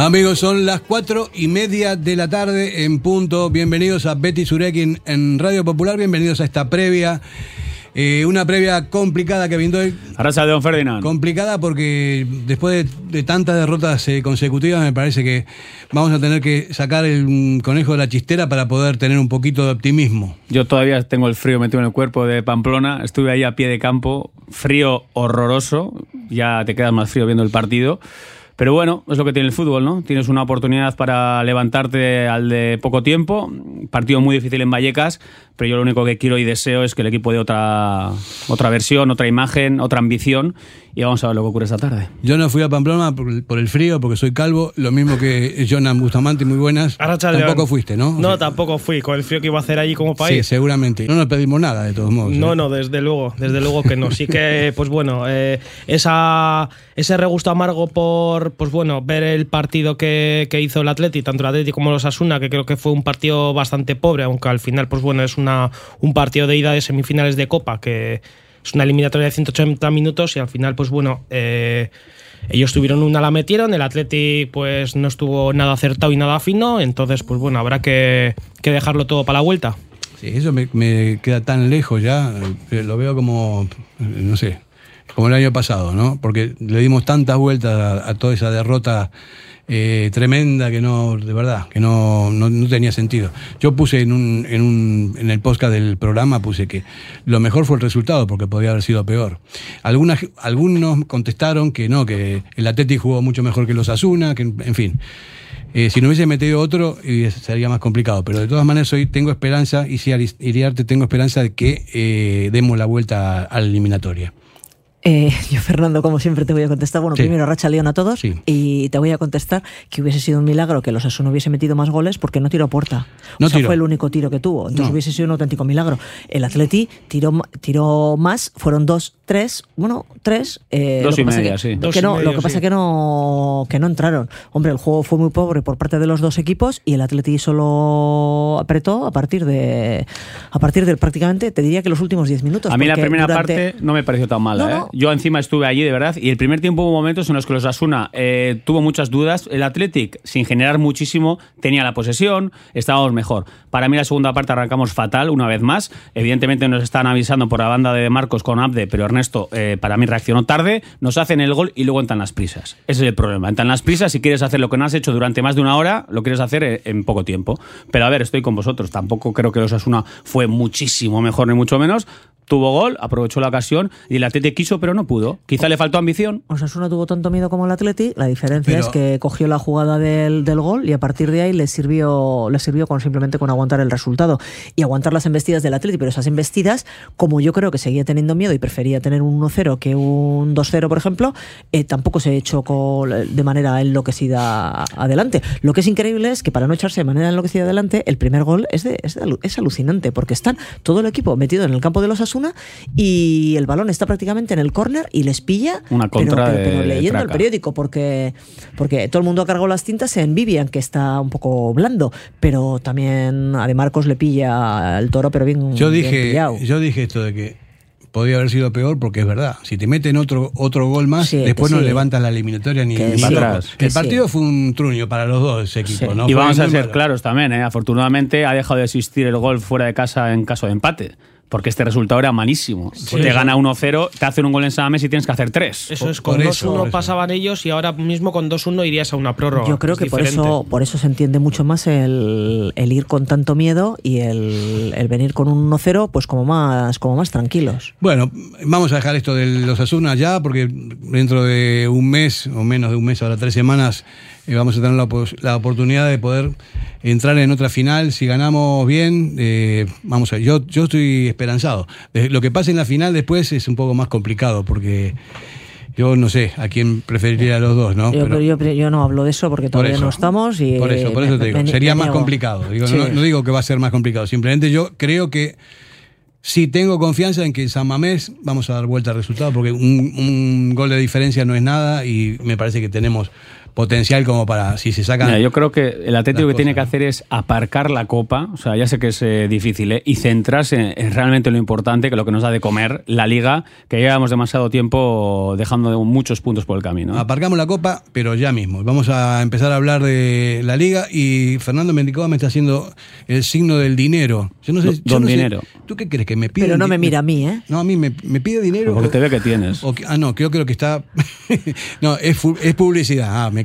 Amigos, son las cuatro y media de la tarde en punto. Bienvenidos a Betty Surekin en Radio Popular. Bienvenidos a esta previa. Eh, una previa complicada que vino hoy. Arrasa de Don Ferdinand. Complicada porque después de, de tantas derrotas eh, consecutivas me parece que vamos a tener que sacar el conejo de la chistera para poder tener un poquito de optimismo. Yo todavía tengo el frío metido en el cuerpo de Pamplona. Estuve ahí a pie de campo, frío horroroso. Ya te quedas más frío viendo el partido. Pero bueno, es lo que tiene el fútbol, ¿no? Tienes una oportunidad para levantarte al de poco tiempo. Partido muy difícil en Vallecas, pero yo lo único que quiero y deseo es que el equipo dé otra, otra versión, otra imagen, otra ambición y vamos a ver lo que ocurre esta tarde. Yo no fui a Pamplona por, por el frío, porque soy calvo, lo mismo que Jonan Bustamante, muy buenas. Arracha Tampoco León. fuiste, ¿no? No, Sí. tampoco fui, con el frío que iba a hacer allí como Sí, país. seguramente. No nos pedimos nada, de todos modos. No, ¿eh? no, desde luego, desde luego que no. Sí que, pues bueno, eh, esa, ese regusto amargo por, pues bueno, ver el partido que, que hizo el Atleti, tanto el Atleti como los Asuna, que creo que fue un partido bastante pobre, aunque al final, pues bueno, es una, un partido de ida de semifinales de Copa, que es una eliminatoria de 180 minutos y al final, pues bueno, eh, ellos tuvieron una, la metieron, el Atleti pues no estuvo nada acertado y nada fino, entonces, pues bueno, habrá que, que dejarlo todo para la vuelta. Sí, eso me, queda tan lejos ya, eh, lo veo como, eh, no sé, como el año pasado, ¿no? Porque le dimos tantas vueltas a toda esa derrota eh, tremenda que no, de verdad, que no, no, no tenía sentido. Yo puse en, un, en, un, en el podcast del programa, puse que lo mejor fue el resultado, porque podía haber sido peor. Algunas, algunos contestaron que no, que el Atlético jugó mucho mejor que los Asuna, que en fin. Eh, si no hubiese metido otro, eh, sería más complicado. Pero de todas maneras, hoy tengo esperanza, y si Iriarte tengo esperanza de que eh, demos la vuelta a la eliminatoria. Eh, yo, Fernando, como siempre, te voy a contestar. Bueno, Sí. primero, Racha León a todos. Sí. Y te voy a contestar que hubiese sido un milagro que los Asuna hubiese metido más goles porque no tiró a puerta. No o sea, tiró. fue el único tiro que tuvo. Entonces No. hubiese sido un auténtico milagro. El Atleti tiró, ma- tiró más, fueron dos, tres, bueno, tres. eh, Dos lo que y pasa media, que, sí. que Dos y no, medio, lo que pasa sí. que no, que no entraron. Hombre, el juego fue muy pobre por parte de los dos equipos y el Atleti solo apretó a partir de, a partir del prácticamente, te diría que los últimos 10 minutos. A mí la primera durante- parte no me pareció tan mala. No, ¿eh? Yo encima estuve allí de verdad y el primer tiempo hubo momentos en los que los Asuna eh, tuvo muchas dudas. El Athletic, sin generar muchísimo, tenía la posesión, estábamos mejor. Para mí la segunda parte arrancamos fatal una vez más. Evidentemente nos están avisando por la banda de Marcos con Abde, pero Ernesto eh, para mí reaccionó tarde, nos hacen el gol y luego entran las prisas. Ese es el problema. Entran las prisas si quieres hacer lo que no has hecho durante más de una hora, lo quieres hacer eh, en poco tiempo. Pero a ver, estoy con vosotros. Tampoco creo que los Asuna fue muchísimo mejor ni mucho menos. Tuvo gol, aprovechó la ocasión y el Atleti quiso, pero no pudo. Quizá le faltó ambición. Osasuna tuvo tanto miedo como el Atleti, la diferencia Pero- es que cogió la jugada del, del gol y a partir de ahí le sirvió, le sirvió con simplemente con aguantar el resultado y aguantar las embestidas del Atleti, pero esas embestidas, como yo creo que seguía teniendo miedo y prefería tener un 1-0 que un 2-0, por ejemplo, eh, tampoco se echó con- de manera enloquecida adelante. Lo que es increíble es que para no echarse de manera enloquecida adelante, el primer gol es, de, es, de es alucinante, porque están todo el equipo metido en el campo de los Asuna y el balón está prácticamente en el córner y les pilla Una pero- contra pero, de pero leyendo el periódico, porque, porque todo el mundo ha cargado las tintas en Vivian, que está un poco blando, pero también a De Marcos le pilla el toro, pero bien, Yo bien dije, pillado. yo dije esto de que podía haber sido peor porque es verdad. Si te meten otro, otro gol más, Sí, después no sí. levantas la eliminatoria ni, ni sí, atrás. El partido sí. fue un truño para los dos equipos, Sí. ¿no? y Fue vamos a ser malo. claros también, ¿eh? afortunadamente ha dejado de existir el gol fuera de casa en caso de empate. Porque este resultado era malísimo. te gana 1-0, te hacen un gol en San Mamés y tienes que hacer 3. Eso es, con eso, 2-1 por eso. pasaban ellos y ahora mismo con 2-1 irías a una prórroga. Yo creo Es que por eso, por eso se entiende mucho más el, el ir con tanto miedo y el, el venir con un 1-0 pues como más, como más tranquilos. Bueno, vamos a dejar esto de los Asunas ya, porque dentro de un mes, o menos de un mes, ahora tres semanas, eh, vamos a tener la, la oportunidad de poder entrar en otra final. Si ganamos bien, eh, vamos a yo, yo estoy esperanzado. Eh, Lo que pase en la final después es un poco más complicado, porque yo no sé a quién preferiría a los dos, ¿no? yo, Pero- yo, yo no hablo de eso porque por todavía eso. no estamos y por eso, por eso me- te digo, me- sería me más complicado. Digo, Sí. no, no digo que va a ser más complicado, simplemente yo creo que Sí, tengo confianza en que en San Mamés vamos a dar vuelta al resultado, porque un, un gol de diferencia no es nada y me parece que tenemos potencial como para, si se sacan... Mira, yo creo que el Atlético que tiene cosas, que hacer es aparcar la copa, o sea, ya sé que es eh, difícil, ¿eh? y centrarse en, en realmente lo importante, que lo que nos da de comer, la liga, que llevamos demasiado tiempo dejando muchos puntos por el camino. ¿eh? Aparcamos la copa, pero ya mismo. Vamos a empezar a hablar de la liga y Fernando Mendicoa me está haciendo el signo del dinero. Yo no sé, Do- yo don no sé- dinero. ¿Tú qué crees? ¿Que me pide Pero no me mira a mí, ¿eh? No, a mí me, me pide dinero. Porque te ve que tienes. o que- ah, no, creo, creo que está... no, es, es publicidad. Ah, me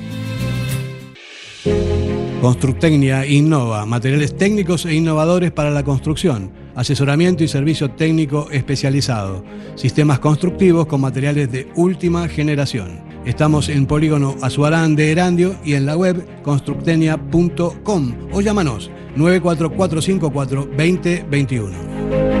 Constructecnia innova, materiales técnicos e innovadores para la construcción, asesoramiento y servicio técnico especializado, sistemas constructivos con materiales de última generación. Estamos en Polígono Azuarán de Erandio y en la web constructenia.com o llámanos 94454 2021.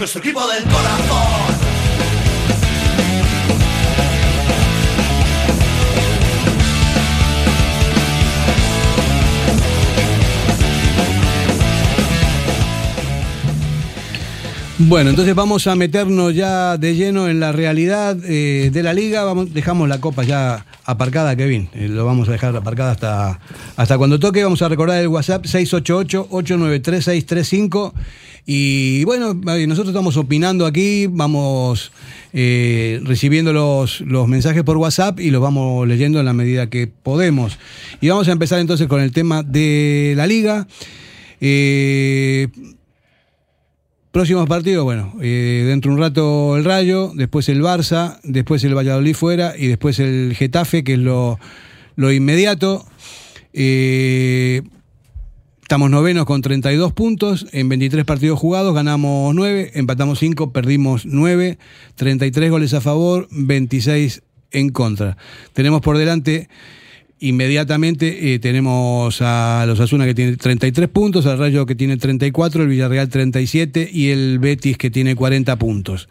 nuestro equipo del corazón. Bueno, entonces vamos a meternos ya de lleno en la realidad eh, de la liga. Dejamos la copa ya aparcada, Kevin. Eh, lo vamos a dejar aparcada hasta, hasta cuando toque. Vamos a recordar el WhatsApp 688-893-635. Y bueno, eh, nosotros estamos opinando aquí, vamos eh, recibiendo los, mensajes por WhatsApp y los vamos leyendo en la medida que podemos. Y vamos a empezar entonces con el tema de la liga. Eh, Próximos partidos, bueno, eh, dentro de un rato el Rayo, después el Barça, después el Valladolid fuera y después el Getafe, que es lo, lo inmediato. Estamos novenos con 32 puntos, en 23 partidos jugados ganamos 9, empatamos 5, perdimos 9, 33 goles a favor, 26 en contra. Tenemos por delante Inmediatamente eh, tenemos a los Asuna que tiene 33 puntos, al Rayo que tiene 34, el Villarreal 37 y el Betis que tiene 40 puntos.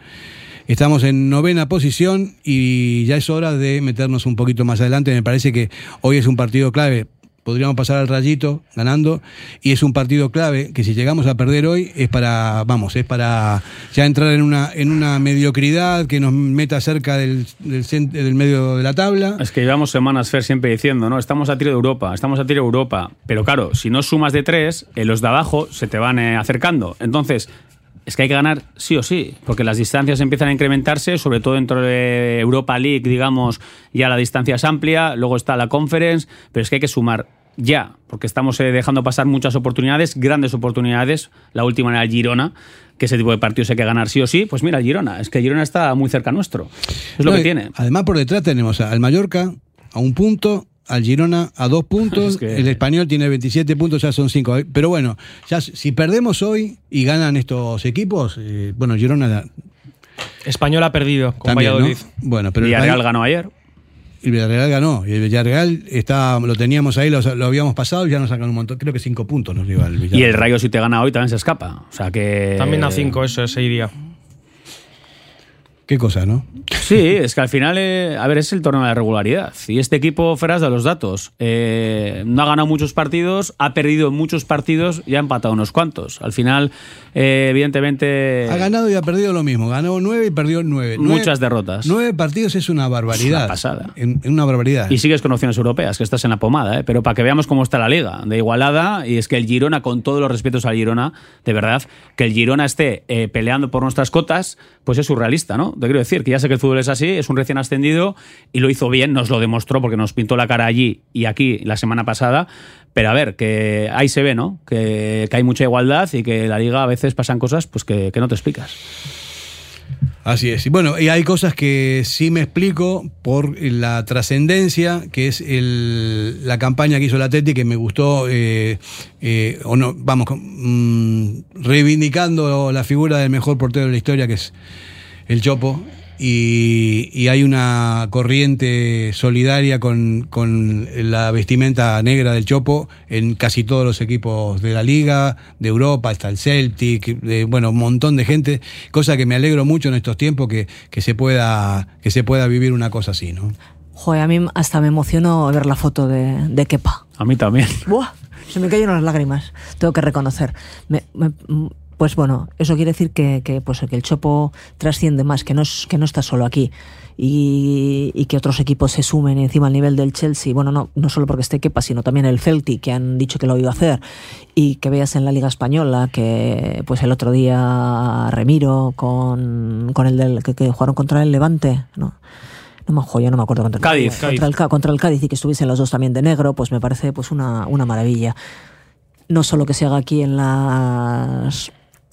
Estamos en novena posición y ya es hora de meternos un poquito más adelante. Me parece que hoy es un partido clave. Podríamos pasar al rayito ganando y es un partido clave que si llegamos a perder hoy es para, vamos, es para ya entrar en una, en una mediocridad que nos meta cerca del, del, medio de la tabla. Es que llevamos semanas, Fer, siempre diciendo, ¿no? Estamos a tiro de Europa, estamos a tiro de Europa. Pero claro, si no sumas de tres, eh, los de abajo se te van eh, acercando. Entonces, es que hay que ganar sí o sí, porque las distancias empiezan a incrementarse, sobre todo dentro de Europa League, digamos, ya la distancia es amplia, luego está la Conference, pero es que hay que sumar ya, porque estamos eh, dejando pasar muchas oportunidades, grandes oportunidades. La última era el Girona, que ese tipo de partidos hay que ganar sí o sí. Pues mira, el Girona, es que el Girona está muy cerca nuestro. Es lo que tiene. Además, por detrás tenemos al Mallorca a un punto, al Girona a dos puntos. Es que- El español tiene 27 puntos, ya son cinco. Pero bueno, ya si perdemos hoy y ganan estos equipos, eh, bueno, Girona Español ha perdido con también, ¿no? Valladolid. Bueno, pero el Villarreal ganó ayer. El Villarreal ganó. Y el Villarreal está, lo teníamos ahí, lo, lo habíamos pasado y ya nos sacan un montón. Creo que cinco puntos nos lleva el Villarreal. Y el Rayo, si te gana hoy, también se escapa. O sea que. También a 5 eso ese iría. Qué cosa, ¿no? Sí, es que al final, eh, a ver, es el torneo de la regularidad. Y este equipo, Feras, de los datos, eh, no ha ganado muchos partidos, ha perdido muchos partidos y ha empatado unos cuantos. Al final, eh, evidentemente. Ha ganado y ha perdido lo mismo. Ganó nueve y perdió nueve. Nueve- Muchas derrotas. Nueve partidos es una barbaridad. Es una pasada. En- en una barbaridad. Y sigues con opciones europeas, que estás en la pomada, ¿eh? pero para que veamos cómo está la liga, de igualada, y es que el Girona, con todos los respetos al Girona, de verdad, que el Girona esté eh, peleando por nuestras cotas, pues es surrealista, ¿no? Te quiero decir que ya sé que el fútbol es así, es un recién ascendido y lo hizo bien, nos lo demostró porque nos pintó la cara allí y aquí la semana pasada, pero a ver, que ahí se ve, ¿no? Que, que hay mucha igualdad y que la liga a veces pasan cosas pues que, que no te explicas. Así es. Y bueno, y hay cosas que sí me explico por la trascendencia, que es la campaña que hizo el Atleti, que me gustó, eh, eh, o no, vamos, mm, reivindicando la figura del mejor portero de la historia, que es el Chopo. Y, y hay una corriente solidaria con, con la vestimenta negra del Chopo en casi todos los equipos de la liga, de Europa, está el Celtic, de, bueno, un montón de gente, cosa que me alegro mucho en estos tiempos que, que se pueda que se pueda vivir una cosa así, ¿no? Joder, a mí hasta me emocionó ver la foto de, de Kepa. A mí también. Buah, se me cayeron las lágrimas, tengo que reconocer. Me- me- pues bueno, eso quiere decir que, que, pues, que el Chopo trasciende más, que no, es, que no está solo aquí. Y, y que otros equipos se sumen encima al nivel del Chelsea. Bueno, no, no solo porque esté Kepa, sino también el Celtic, que han dicho que lo iba a hacer. Y que veas en la Liga Española que pues el otro día Remiro con, con el del que, que jugaron contra el Levante, ¿no? No me, yo no me acuerdo contra, Cádiz, contra, Cádiz. El, Ca- contra el Cádiz y que estuviesen los dos también de negro, pues me parece pues una, una maravilla. No solo que se haga aquí en las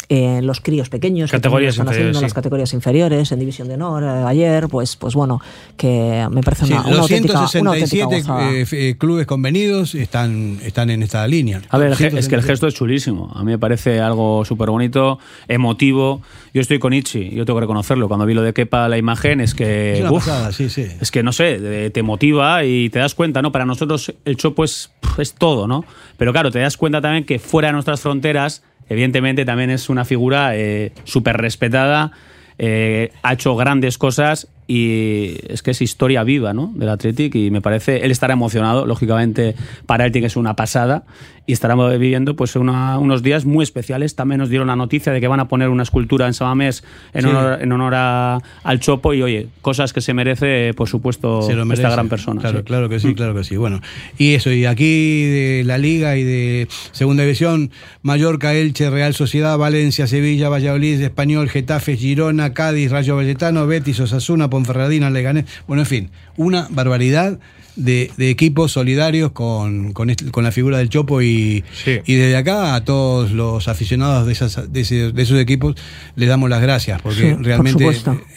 en los críos pequeños, que Categorías lo están haciendo las sí. categorías inferiores, en División de Honor, eh, ayer, pues, pues bueno, que me parece Sí, una, los auténtica, una auténtica 167 gozada. eh, eh, clubes convenidos están, están en esta línea. A ver, el ge- 167. es que el gesto es chulísimo. A mí me parece algo súper bonito, emotivo. Yo estoy con Ichi, yo tengo que reconocerlo. Cuando vi lo de Kepa, la imagen, es que. Es una uf, pasada, sí, sí. Es que no sé, te motiva y te das cuenta, ¿no? Para nosotros el Chopo es, es todo, ¿no? Pero claro, te das cuenta también que fuera de nuestras fronteras, evidentemente también es una figura eh, súper respetada, eh, ha hecho grandes cosas y es que es historia viva, ¿no? Del Athletic y me parece, él estará emocionado, lógicamente para él tiene que ser una pasada y estará viviendo pues una- unos días muy especiales. También nos dieron la noticia de que van a poner una escultura en Samamés en Sí. honor, en honor a- al Chopo y oye, cosas que se merece, por supuesto, Se lo merece. esta gran persona. Claro, sí. Mm. claro que sí, claro que sí. Bueno, y eso, y aquí de la Liga y de Segunda División, Mallorca, Elche, Real Sociedad, Valencia, Sevilla, Valladolid, Español, Getafe, Girona, Cádiz, Rayo Vallecano, Betis, Osasuna, Ponferradina, Leganés. Bueno, en fin, una barbaridad de, de equipos solidarios con, con, este- con la figura del Chopo y, Sí. y desde acá a todos los aficionados de, esas, de, ese- de esos equipos les damos las gracias porque Sí, realmente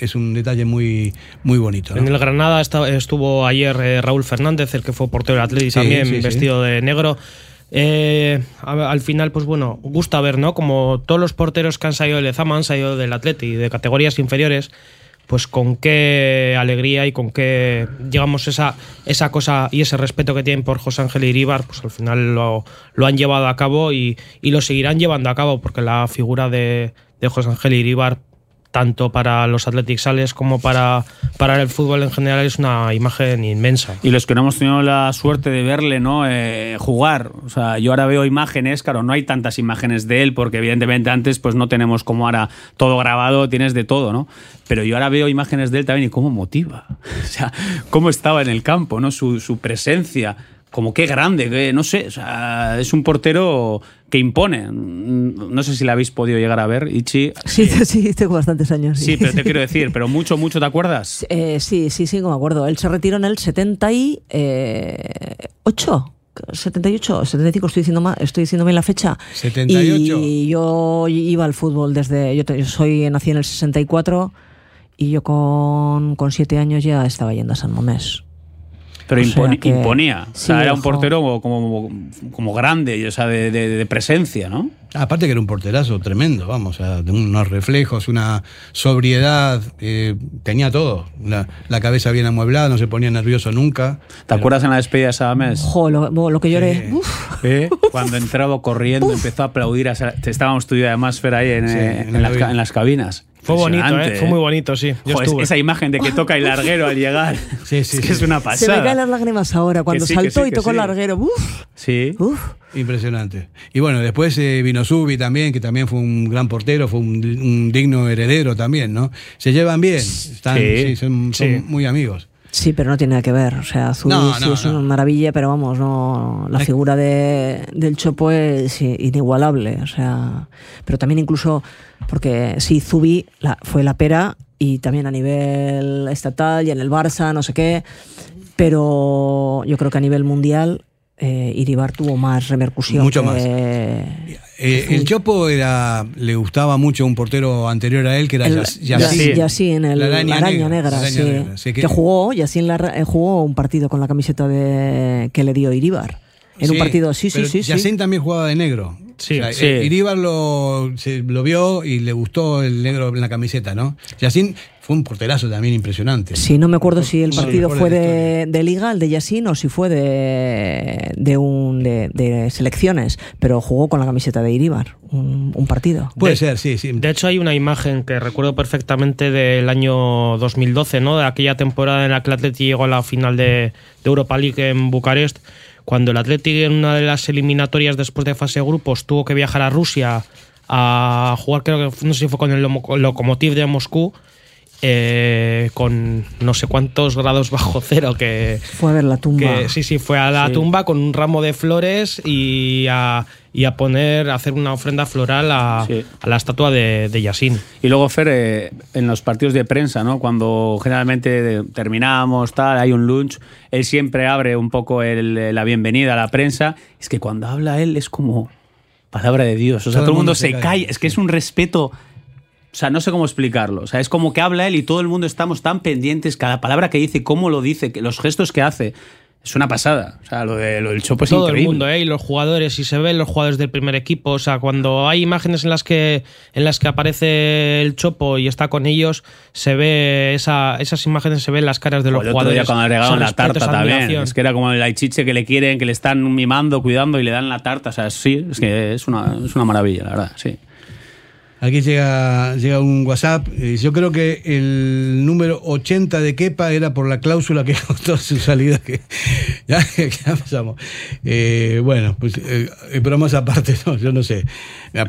es un detalle muy, muy bonito. ¿no? En el Granada esta- estuvo ayer eh, Raúl Fernández, el que fue portero del Atleti Sí, también, sí, sí. vestido de negro. Eh, al final, pues bueno, gusta ver, ¿no? Como todos los porteros que han salido del Lezama han salido del Atleti, de categorías inferiores, pues con qué alegría y con qué, digamos, esa, esa cosa y ese respeto que tienen por José Ángel Iríbar, pues al final lo, lo han llevado a cabo y, y lo seguirán llevando a cabo, porque la figura de, de José Ángel Iríbar tanto para los Athletic Sales como para, para el fútbol en general es una imagen inmensa. Y los que no hemos tenido la suerte de verle, ¿no? Eh, jugar. O sea, yo ahora veo imágenes, claro, no hay tantas imágenes de él, porque evidentemente antes pues no tenemos como ahora todo grabado, tienes de todo, ¿no? Pero yo ahora veo imágenes de él también y cómo motiva. O sea, cómo estaba en el campo, ¿no? Su, su presencia. Como qué grande, que, no sé, o sea, es un portero que impone. No sé si la habéis podido llegar a ver, Ichi. Sí, sí, tengo bastantes años. Sí, pero te quiero decir, pero mucho, mucho, ¿te acuerdas? Eh, sí, sí, sí, me acuerdo. Él se retiró en el 78. 78, 75, estoy diciendo, mal, estoy diciendo bien la fecha. 78. Y yo iba al fútbol desde. Yo, soy, nací en el 64 y yo con, con siete años ya estaba yendo a San Mamés. Pero O sea que- imponía. O sea, Sí, era un portero como, como, como grande, o sea, de, de- de presencia, ¿no? Aparte que era un porterazo tremendo, vamos, o sea, de unos reflejos, una sobriedad, eh, tenía todo. La, la cabeza bien amueblada, no se ponía nervioso nunca. ¿Te acuerdas en la despedida de Sadames? Jo, lo, lo que lloré. Uf. ¿Eh? Cuando entraba corriendo, empezó a aplaudir. A Estábamos tú y además Fer ahí en, Sí, eh, en en la cabina. en las cabinas. Fue bonito, ¿eh? Fue muy bonito, sí. Yo Joder, estuve. esa imagen de que toca el larguero al llegar. Sí, sí, es que sí. es una Se pasada. me caen las lágrimas ahora cuando sí, saltó sí, y tocó el larguero. Uf, Sí. uf. Impresionante. Y bueno, después eh, vino Subi también, que también fue un gran portero, fue un, un digno heredero también, ¿no? Se llevan bien, están, Sí, sí, son, son sí. muy amigos. Sí, pero no tiene nada que ver. O sea, Zubi No, sí no, es no. una maravilla, pero vamos, no la figura de, del Chopo es inigualable. O sea, pero también incluso porque sí, Zubi la- fue la pera y también a nivel estatal y en el Barça, no sé qué. Pero yo creo que a nivel mundial eh, Iribar tuvo más repercusión. Mucho que- más. Eh, el Chopo era, le gustaba mucho un portero anterior a él, que era El- el La araña, araña negra, sí. sí, que... que- jugó, Yacine la ra- eh, jugó un partido con la camiseta de que le dio Iribar. En un Sí, partido, sí, sí, sí, sí. Yacine también jugaba de negro. Sí, sí. eh, Iríbar lo, se- lo vio y le gustó el negro en la camiseta, ¿no? Yacine fue un porterazo también impresionante. Sí, no me acuerdo si el partido fue de de, liga, el de Yacine, o si fue de, de un de, de selecciones, pero jugó con la camiseta de Iribar, un, un partido. Puede De- ser, sí, sí. De hecho, hay una imagen que recuerdo perfectamente del año 2012, ¿no? De aquella temporada en la que el Atleti llegó a la final de, de Europa League en Bucarest, cuando el Atleti en una de las eliminatorias después de fase de grupos tuvo que viajar a Rusia a jugar, creo que no sé si fue con el Lokomotiv de Moscú, eh, con no sé cuántos grados bajo cero que, Fue a ver la tumba. que sí, sí, fue a la Sí. tumba con un ramo de flores y a, y a poner, a hacer una ofrenda floral a, Sí. a la estatua de, de Yasin. Y luego, Fer, eh, en los partidos de prensa, ¿no? Cuando generalmente terminamos, tal, hay un lunch, él siempre abre un poco el- la bienvenida a la prensa. Es que cuando habla él es como palabra de Dios. O sea, todo, el mundo, se, calla. calla. Es que es un respeto. O sea, no sé cómo explicarlo. O sea, es como que habla él y todo el mundo estamos tan pendientes, cada palabra que dice, cómo lo dice, los gestos que hace. Es una pasada. O sea, lo, de, lo del Chopo es Todo increíble. el mundo, ¿eh? Y los jugadores, y se ven los jugadores del primer equipo. O sea, cuando hay imágenes en las que, en las que aparece el Chopo y está con ellos, se ve esa, esas imágenes se ven en las caras de los O el otro jugadores. día cuando Son la tarta también. Es que era como el aichiche que le quieren, que le están mimando, cuidando y le dan la tarta. O sea, sí, es que es una, es una maravilla, la verdad, sí. Aquí llega, llega un WhatsApp. eh, yo creo que el número 80 de Kepa era por la cláusula que costó su salida. Que, ya, ya pasamos. Eh, bueno, pues eh, bromas aparte, no, yo no sé.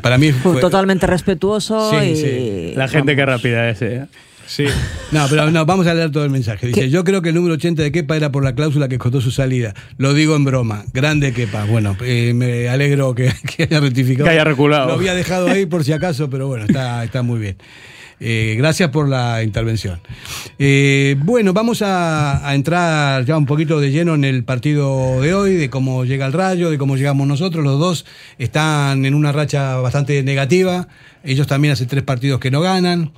Para mí Fue fue. totalmente respetuoso Sí, y sí. La gente que rápida es, ¿eh? Sí. No, pero no, vamos a leer todo el mensaje. Dice, yo creo que el número 80 de Kepa era por la cláusula que costó su salida. Lo digo en broma. Grande Kepa. Bueno, eh, me alegro que, que haya rectificado. Que haya reculado. Lo había dejado ahí por si acaso, pero bueno, está, está muy bien. Eh, gracias por la intervención. Eh, bueno, vamos a, a entrar ya un poquito de lleno en el partido de hoy, de cómo llega el rayo, de cómo llegamos nosotros. Los dos están en una racha bastante negativa. Ellos también hace tres partidos que no ganan.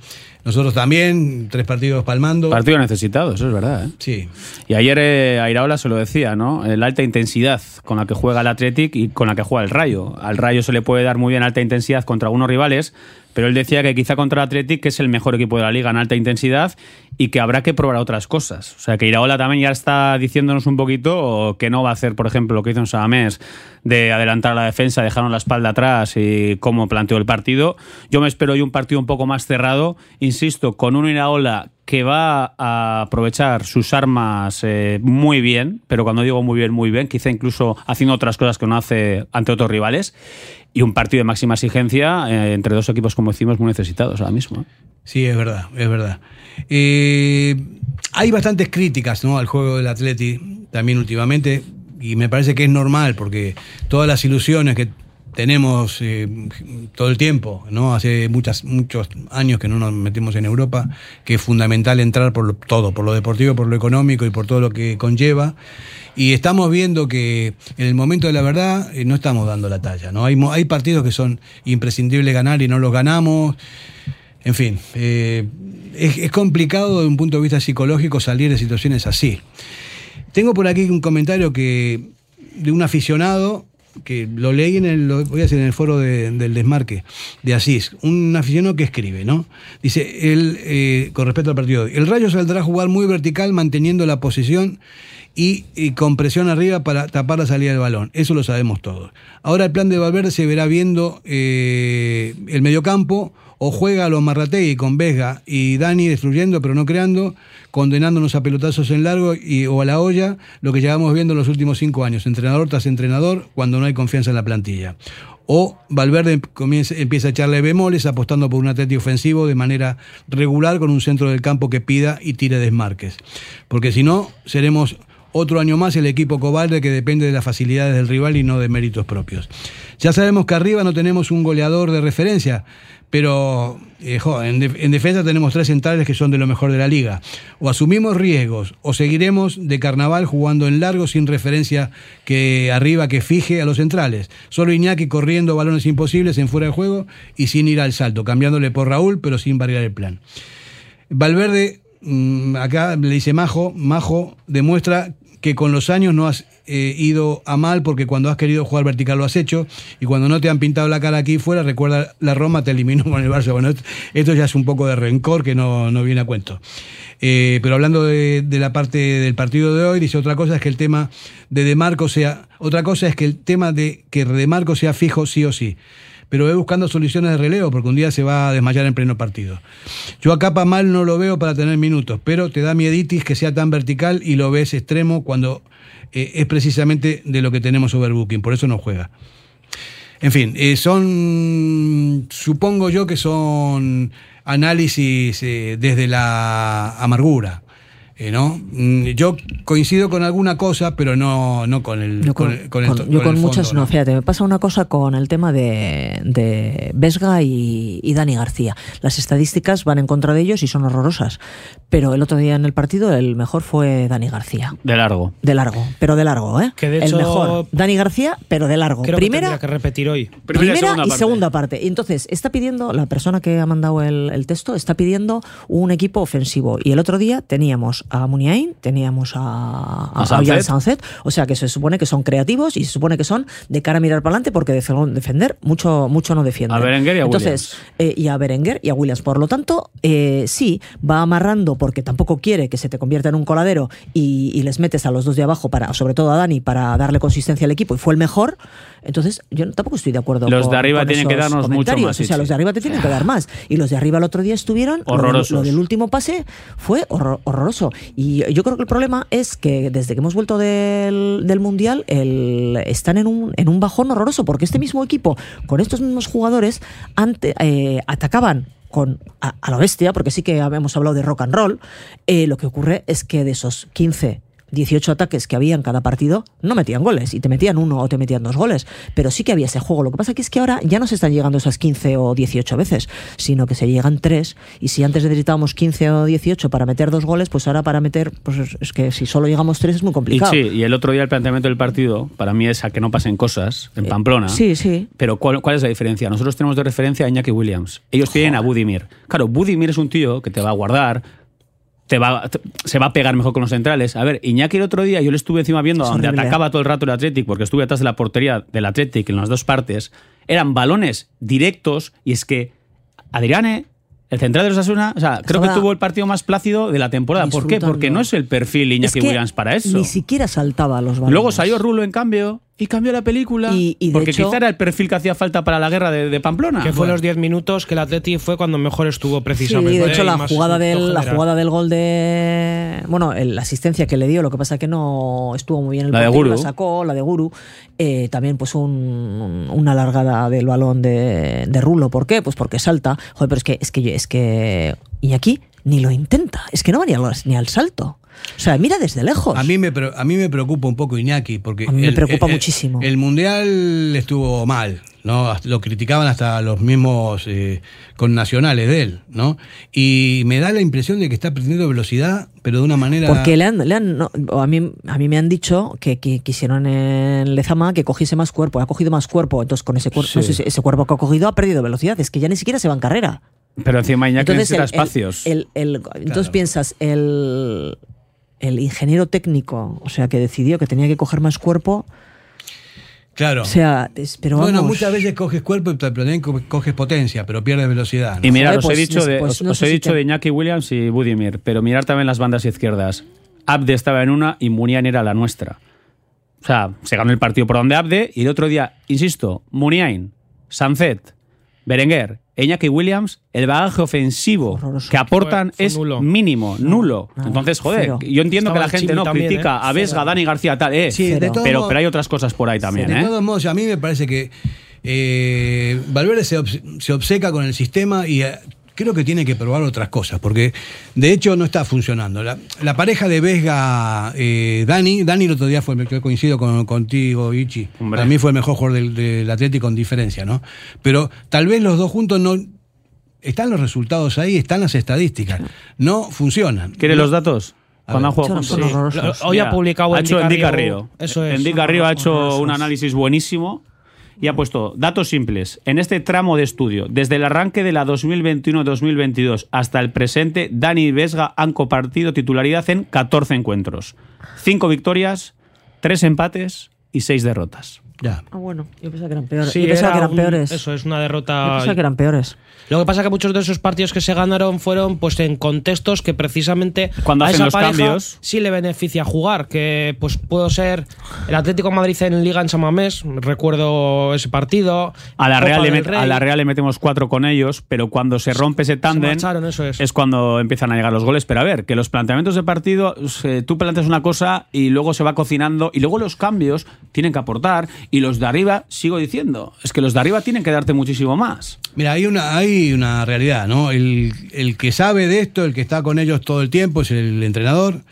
Nosotros también, tres partidos palmando. Partido necesitado, eso es verdad, ¿eh? Sí. Y ayer eh, Airaola se lo decía, ¿no? La alta intensidad con la que juega el Athletic y con la que juega el Rayo. Al Rayo se le puede dar muy bien alta intensidad contra algunos rivales, pero él decía que quizá contra el Athletic, es el mejor equipo de la liga en alta intensidad, y que habrá que probar otras cosas. O sea, que Iraola también ya está diciéndonos un poquito que no va a hacer, por ejemplo, lo que hizo en Samamés, de adelantar la defensa, dejaron la espalda atrás y cómo planteó el partido. Yo me espero hoy un partido un poco más cerrado, insisto, con un Iraola que va a aprovechar sus armas eh, muy bien, pero cuando digo muy bien, muy bien, quizá incluso haciendo otras cosas que no hace ante otros rivales, y un partido de máxima exigencia eh, entre dos equipos, como decimos, muy necesitados ahora mismo. ¿eh? Sí, es verdad, es verdad. Hay bastantes críticas ¿no? al juego del Atleti también últimamente y me parece que es normal porque todas las ilusiones que tenemos eh, todo el tiempo, ¿no? Hace muchas, muchos años que no nos metemos en Europa, que es fundamental entrar por todo, por lo deportivo, por lo económico y por todo lo que conlleva. Y estamos viendo que en el momento de la verdad eh, no estamos dando la talla, ¿no? Hay, hay partidos que son imprescindibles ganar y no los ganamos. En fin, eh, es complicado desde un punto de vista psicológico salir de situaciones así. Tengo por aquí un comentario que de un aficionado que lo leí en el, voy a decir, en el foro de- del desmarque de Asís, un aficionado que escribe, ¿no? Dice, él, eh, con respecto al partido el Rayo saldrá a jugar muy vertical manteniendo la posición y, y con presión arriba para tapar la salida del balón. Eso lo sabemos todos. Ahora el plan de Valverde se verá viendo eh, el mediocampo o juega a los Marrategui con Vesga y Dani destruyendo pero no creando, condenándonos a pelotazos en largo y, o a la olla, lo que llevamos viendo en los últimos cinco años, entrenador tras entrenador, cuando no hay confianza en la plantilla. O Valverde empieza a echarle bemoles apostando por un atlético ofensivo de manera regular con un centro del campo que pida y tire desmarques. Porque si no, seremos otro año más el equipo cobarde que depende de las facilidades del rival y no de méritos propios. Ya sabemos que arriba no tenemos un goleador de referencia, pero eh, en defensa tenemos tres centrales que son de lo mejor de la liga. O asumimos riesgos o seguiremos de carnaval jugando en largo sin referencia que arriba que fije a los centrales. Solo Iñaki corriendo balones imposibles en fuera de juego y sin ir al salto, cambiándole por Raúl pero sin variar el plan. Valverde, mm, acá le dice Majo, Majo demuestra que con los años no has eh, ido a mal porque cuando has querido jugar vertical lo has hecho y cuando no te han pintado la cara aquí fuera, recuerda, la Roma te eliminó con el Barça. Bueno, esto- ya es un poco de rencor que no, no viene a cuento. Eh, pero hablando de, la parte del partido de hoy, dice otra cosa es que el tema de De Marco sea, otra cosa es que el tema de que De Marco sea fijo sí o sí pero ve buscando soluciones de relevo porque un día se va a desmayar en pleno partido. Yo a Capa mal no lo veo para tener minutos, pero te da mieditis que sea tan vertical y lo ves extremo cuando eh, es precisamente de lo que tenemos overbooking, por eso no juega. En fin, eh, son, supongo yo que son análisis eh, desde la amargura. Eh, ¿no? Mm, Yo coincido con alguna cosa, pero no, no con el, Yo con, con, el- con el con- to- yo con con el muchas fondo, no. Fíjate, me pasa una cosa con el tema de, de Vesga y, y Dani García. Las estadísticas van en contra de ellos y son horrorosas. Pero el otro día en el partido el mejor fue Dani García. De largo. De largo, pero de largo, ¿eh? Que de el hecho- mejor. Dani García, pero de largo. Creo Primera, que tendría que repetir hoy. Primera, y segunda y parte. segunda parte. Y entonces, está pidiendo, la persona que ha mandado el, el texto, está pidiendo un equipo ofensivo. Y el otro día teníamos a Muniain, teníamos a, A Sánchez. O sea que se supone que son creativos y se supone que son de cara a mirar para adelante porque de defender mucho, mucho no defienden. A Berenguer y a Entonces, eh, y a Berenguer y a Williams. Por lo tanto, eh, sí, va amarrando porque tampoco quiere que se te convierta en un coladero y, y les metes a los dos de abajo, para, sobre todo a Dani, para darle consistencia al equipo y fue el mejor. Entonces, yo tampoco estoy de acuerdo Los con- de arriba con tienen que darnos mucho comentarios. más, O sea, los de arriba te tienen que dar más. Y los de arriba el otro día estuvieron. lo del- Horrorosos. Lo del, último pase fue horror- horroroso. Y yo creo que el problema es que desde que hemos vuelto del, del Mundial, el, están en un, en un bajón horroroso, porque este mismo equipo, con estos mismos jugadores, ante, eh, atacaban con a, a la bestia, porque sí que habíamos hablado de rock and roll, eh, lo que ocurre es que de esos 15 18 ataques que había en cada partido, no metían goles y te metían uno o te metían dos goles, pero sí que había ese juego. Lo que pasa que es que ahora ya no se están llegando esas 15 o 18 veces, sino que se llegan tres y si antes necesitábamos 15 o 18 para meter dos goles, pues ahora para meter, pues es- que si solo llegamos tres es muy Y complicado. sí, y el otro día el planteamiento del partido, para mí es a que no pasen cosas en Pamplona. Eh, Sí, sí. Pero ¿cuál, cuál es la diferencia? Nosotros tenemos de referencia a Iñaki Williams. Ellos tienen a Budimir. Claro, Budimir es un tío que te va a guardar, te va, te- se va a pegar mejor con los centrales. A ver, Iñaki el otro día yo le estuve encima viendo Es donde horrible. atacaba todo el rato el Athletic, porque estuve atrás de la portería del Athletic en las dos partes. Eran balones directos y es que Adriane, el central de los Asuna, o sea, creo que tuvo el partido más plácido de la temporada. ¿Por qué? Porque no es el perfil Es Iñaki que Williams para eso. Ni siquiera saltaba a los balones. Luego salió Rulo, en cambio, y cambió la película. Y- y de porque hecho- quizá era el perfil que hacía falta para la guerra de, de Pamplona. Que fue los 10 minutos que el Atleti fue cuando mejor estuvo Sí, precisamente. de hecho y la jugada del la jugada del gol de bueno, el- la asistencia que le dio, lo que pasa que no estuvo muy bien el La de Guru. la sacó, la de Guru, eh, también pues un- un- una largada del balón de, de Rulo, ¿por qué? Pues porque salta. Joder, pero es que es que es que Iñaki ni lo intenta, es que no va ni al, ni al salto. O sea, mira desde lejos. A mí me, a mí me preocupa un poco Iñaki, porque A mí me preocupa muchísimo. El Mundial estuvo mal, ¿no? Lo criticaban hasta los mismos eh, connacionales de él, ¿no? Y me da la impresión de que está perdiendo velocidad, pero de una manera... Porque le han, le han- no, a, mí, a mí me han dicho que, que quisieron en Lezama que cogiese más cuerpo, ha cogido más cuerpo, entonces con ese, cuerpo Sí. ese, ese cuerpo que ha cogido ha perdido velocidad, es que ya ni siquiera se va en carrera. Pero encima Iñaki Entonces, necesita el- el- espacios. el- el- entonces piensas, el, el ingeniero técnico, o sea, que decidió que tenía que coger más cuerpo, Claro. o sea, pero bueno, vamos, muchas veces coges cuerpo y también co- coges potencia, pero pierdes velocidad. ¿no? Y mirar, Joder, os he pues dicho, de, después os, no os sé he si dicho te- de Iñaki Williams y Budimir, pero mirar también las bandas izquierdas. Abde estaba en una y Muniain era la nuestra. O sea, se ganó el partido por donde Abde y el otro día, insisto, Muniain, Sanzet, Berenguer, e Iñaki Williams, el bagaje ofensivo Horroroso. que aportan Fue- fue es nulo. mínimo, nulo. Entonces, joder, cero. yo entiendo Estaba que la gente no también, critica ¿eh? a Vesga. Dani García, tal, eh. Sí, pero, pero hay otras cosas por ahí también, de ¿eh? todos modos, a mí me parece que eh, Valverde se, obs- se obceca con el sistema y eh, creo que tiene que probar otras cosas, porque de hecho no está funcionando. La, la pareja de Vesga, eh, Dani, Dani el otro día fue, yo coincido con, contigo, Ichi, Hombre. para mí fue el mejor jugador del, del Atlético con diferencia, ¿no? Pero tal vez los dos juntos no... Están los resultados ahí, están las estadísticas. No funcionan. ¿Quiere No- los datos? A Cuando ver. han jugado horrorosos. Hoy ha publicado ha hecho Endy Endy Carrillo. Eso es. Endy Carrillo ha hecho un análisis buenísimo y ha puesto datos simples. En este tramo de estudio, desde el arranque de la 2021-2022 hasta el presente, Dani y Vesga han compartido titularidad en 14 encuentros. 5 victorias, 3 empates y 6 derrotas. Ya. Ah, bueno, yo pensaba que eran peores. Sí, yo pensaba era que eran un- peores. Eso es una Yo derrota. pensaba que eran peores. Lo que pasa es que muchos de esos partidos que se ganaron fueron pues en contextos que precisamente Cuando a hacen esa los pareja cambios. sí le beneficia jugar, que pues puedo ser el Atlético de Madrid en Liga en San Mamés, recuerdo ese partido. A la, Real le del met- Rey. a la Real le metemos 4 con ellos, pero cuando se rompe ese tándem es. es cuando empiezan a llegar los goles. Pero a ver, que los planteamientos de partido, eh, tú planteas una cosa y luego se va cocinando y luego los cambios tienen que aportar y los de arriba, sigo diciendo, es que los de arriba tienen que darte muchísimo más. Mira, hay una, hay una realidad, ¿no? El, el que sabe de esto, el que está con ellos todo el tiempo, es el entrenador.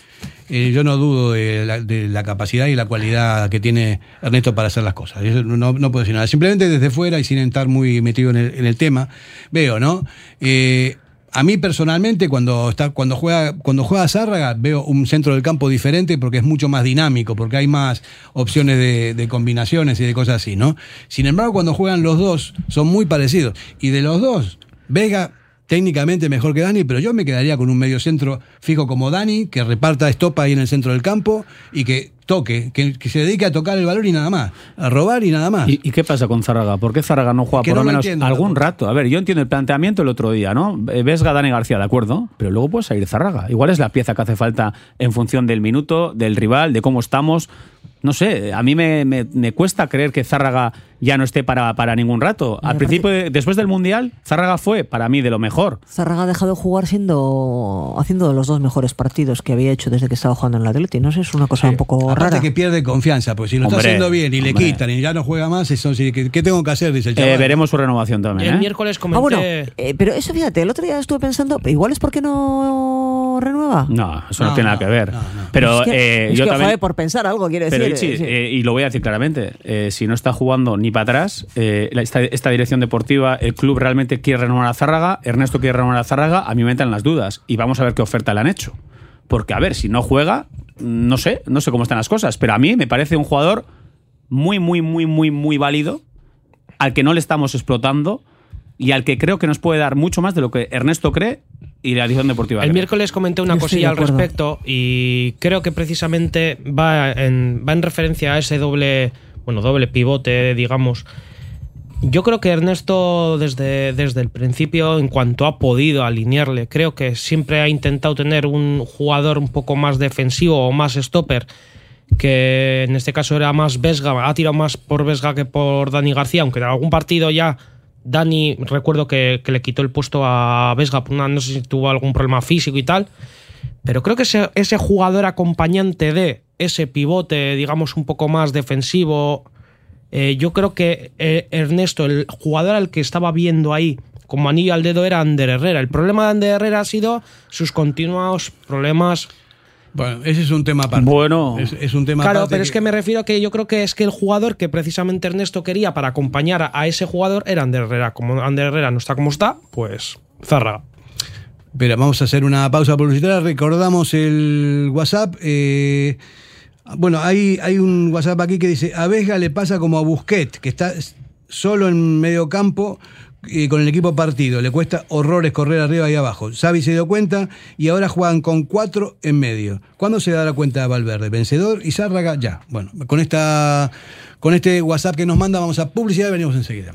Eh, yo no dudo de la, de la capacidad y la cualidad que tiene Ernesto para hacer las cosas. No, no puedo decir nada. Simplemente desde fuera y sin estar muy metido en el, en el tema, veo, ¿no? Eh, a mí personalmente, cuando está, cuando juega, cuando juega Zárraga, veo un centro del campo diferente porque es mucho más dinámico, porque hay más opciones de, de combinaciones y de cosas así, ¿no? Sin embargo, cuando juegan los dos, son muy parecidos. Y de los dos, Vega técnicamente mejor que Dani, pero yo me quedaría con un medio centro fijo como Dani, que reparta estopa ahí en el centro del campo y que toque, que, que se dedique a tocar el balón y nada más, a robar y nada más. ¿Y, y qué pasa con Zárraga? ¿Por qué Zárraga no juega Que por no lo menos entiendo algún tampoco. rato? A ver, yo entiendo el planteamiento el otro día, ¿no? Eh, Vesga, Dani García, de acuerdo, pero luego puede salir Zárraga. Igual es la pieza que hace falta en función del minuto, del rival, de cómo estamos. No sé, a mí me, me- me cuesta creer que Zárraga ya no esté para, para ningún rato. Al aparte- principio, de- después del Mundial, Zárraga fue para mí de lo mejor. Zárraga ha dejado de jugar siendo haciendo los dos mejores partidos que había hecho desde que estaba jugando en el Atleti. No sé, es una cosa un poco Aparte rara. que pierde confianza, pues si lo Hombre, está haciendo bien y le quitan y ya no juega más, eso sí, ¿qué, tengo que hacer? Dice el Eh, veremos su renovación también. El ¿eh? miércoles Ah, comenté. bueno, eh, pero eso fíjate, el otro día estuve pensando, igual es porque no renueva. No, eso no, No, tiene nada no, que ver. no, no. Pero es que, eh, es yo que, también. por pensar algo, quiero Pero decir. Ichi, eh, sí. eh, y lo voy a decir claramente, eh, si no está jugando ni para atrás, eh, esta, esta dirección deportiva, el club realmente quiere renovar a Zárraga, Ernesto quiere renovar a Zárraga, a mí me entran las dudas y vamos a ver qué oferta le han hecho. Porque a ver, si no juega, no sé, no sé cómo están las cosas, pero a mí me parece un jugador muy, muy, muy, muy, muy válido, al que no le estamos explotando y al que creo que nos puede dar mucho más de lo que Ernesto cree y la dirección deportiva. El miércoles comenté una Yo cosilla al respecto y creo que precisamente va en, va en referencia a ese doble, bueno, doble pivote, digamos. Yo creo que Ernesto desde, desde el principio, en cuanto ha podido alinearle, creo que siempre ha intentado tener un jugador un poco más defensivo o más stopper, que en este caso era más Vesga, ha tirado más por Vesga que por Dani García, aunque en algún partido ya Dani, recuerdo que, que le quitó el puesto a Vesga, no sé si tuvo algún problema físico y tal, pero creo que ese, ese jugador acompañante de ese pivote, digamos, un poco más defensivo, eh, yo creo que eh, Ernesto, el jugador al que estaba viendo ahí como anillo al dedo era Ander Herrera. El problema de Ander Herrera ha sido sus continuos problemas. Bueno, ese es un tema aparte. Bueno. es, es un tema Claro, aparte pero es que me refiero a que yo creo que es que el jugador que precisamente Ernesto quería para acompañar a, a ese jugador era Ander Herrera. Como Ander Herrera no está como está, pues Zárraga. Espera, vamos a hacer una pausa publicitaria. Recordamos el WhatsApp. eh, bueno, hay, hay un WhatsApp aquí que dice: A Vesga le pasa como a Busquet, que está solo en medio campo eh, con el equipo partido. Le cuesta horrores correr arriba y abajo. Xavi se dio cuenta y ahora juegan con cuatro en medio. ¿Cuándo se dará cuenta Valverde? Vencedor y Zárraga ya. Bueno, con, esta, con este WhatsApp que nos manda vamos a publicidad y venimos enseguida.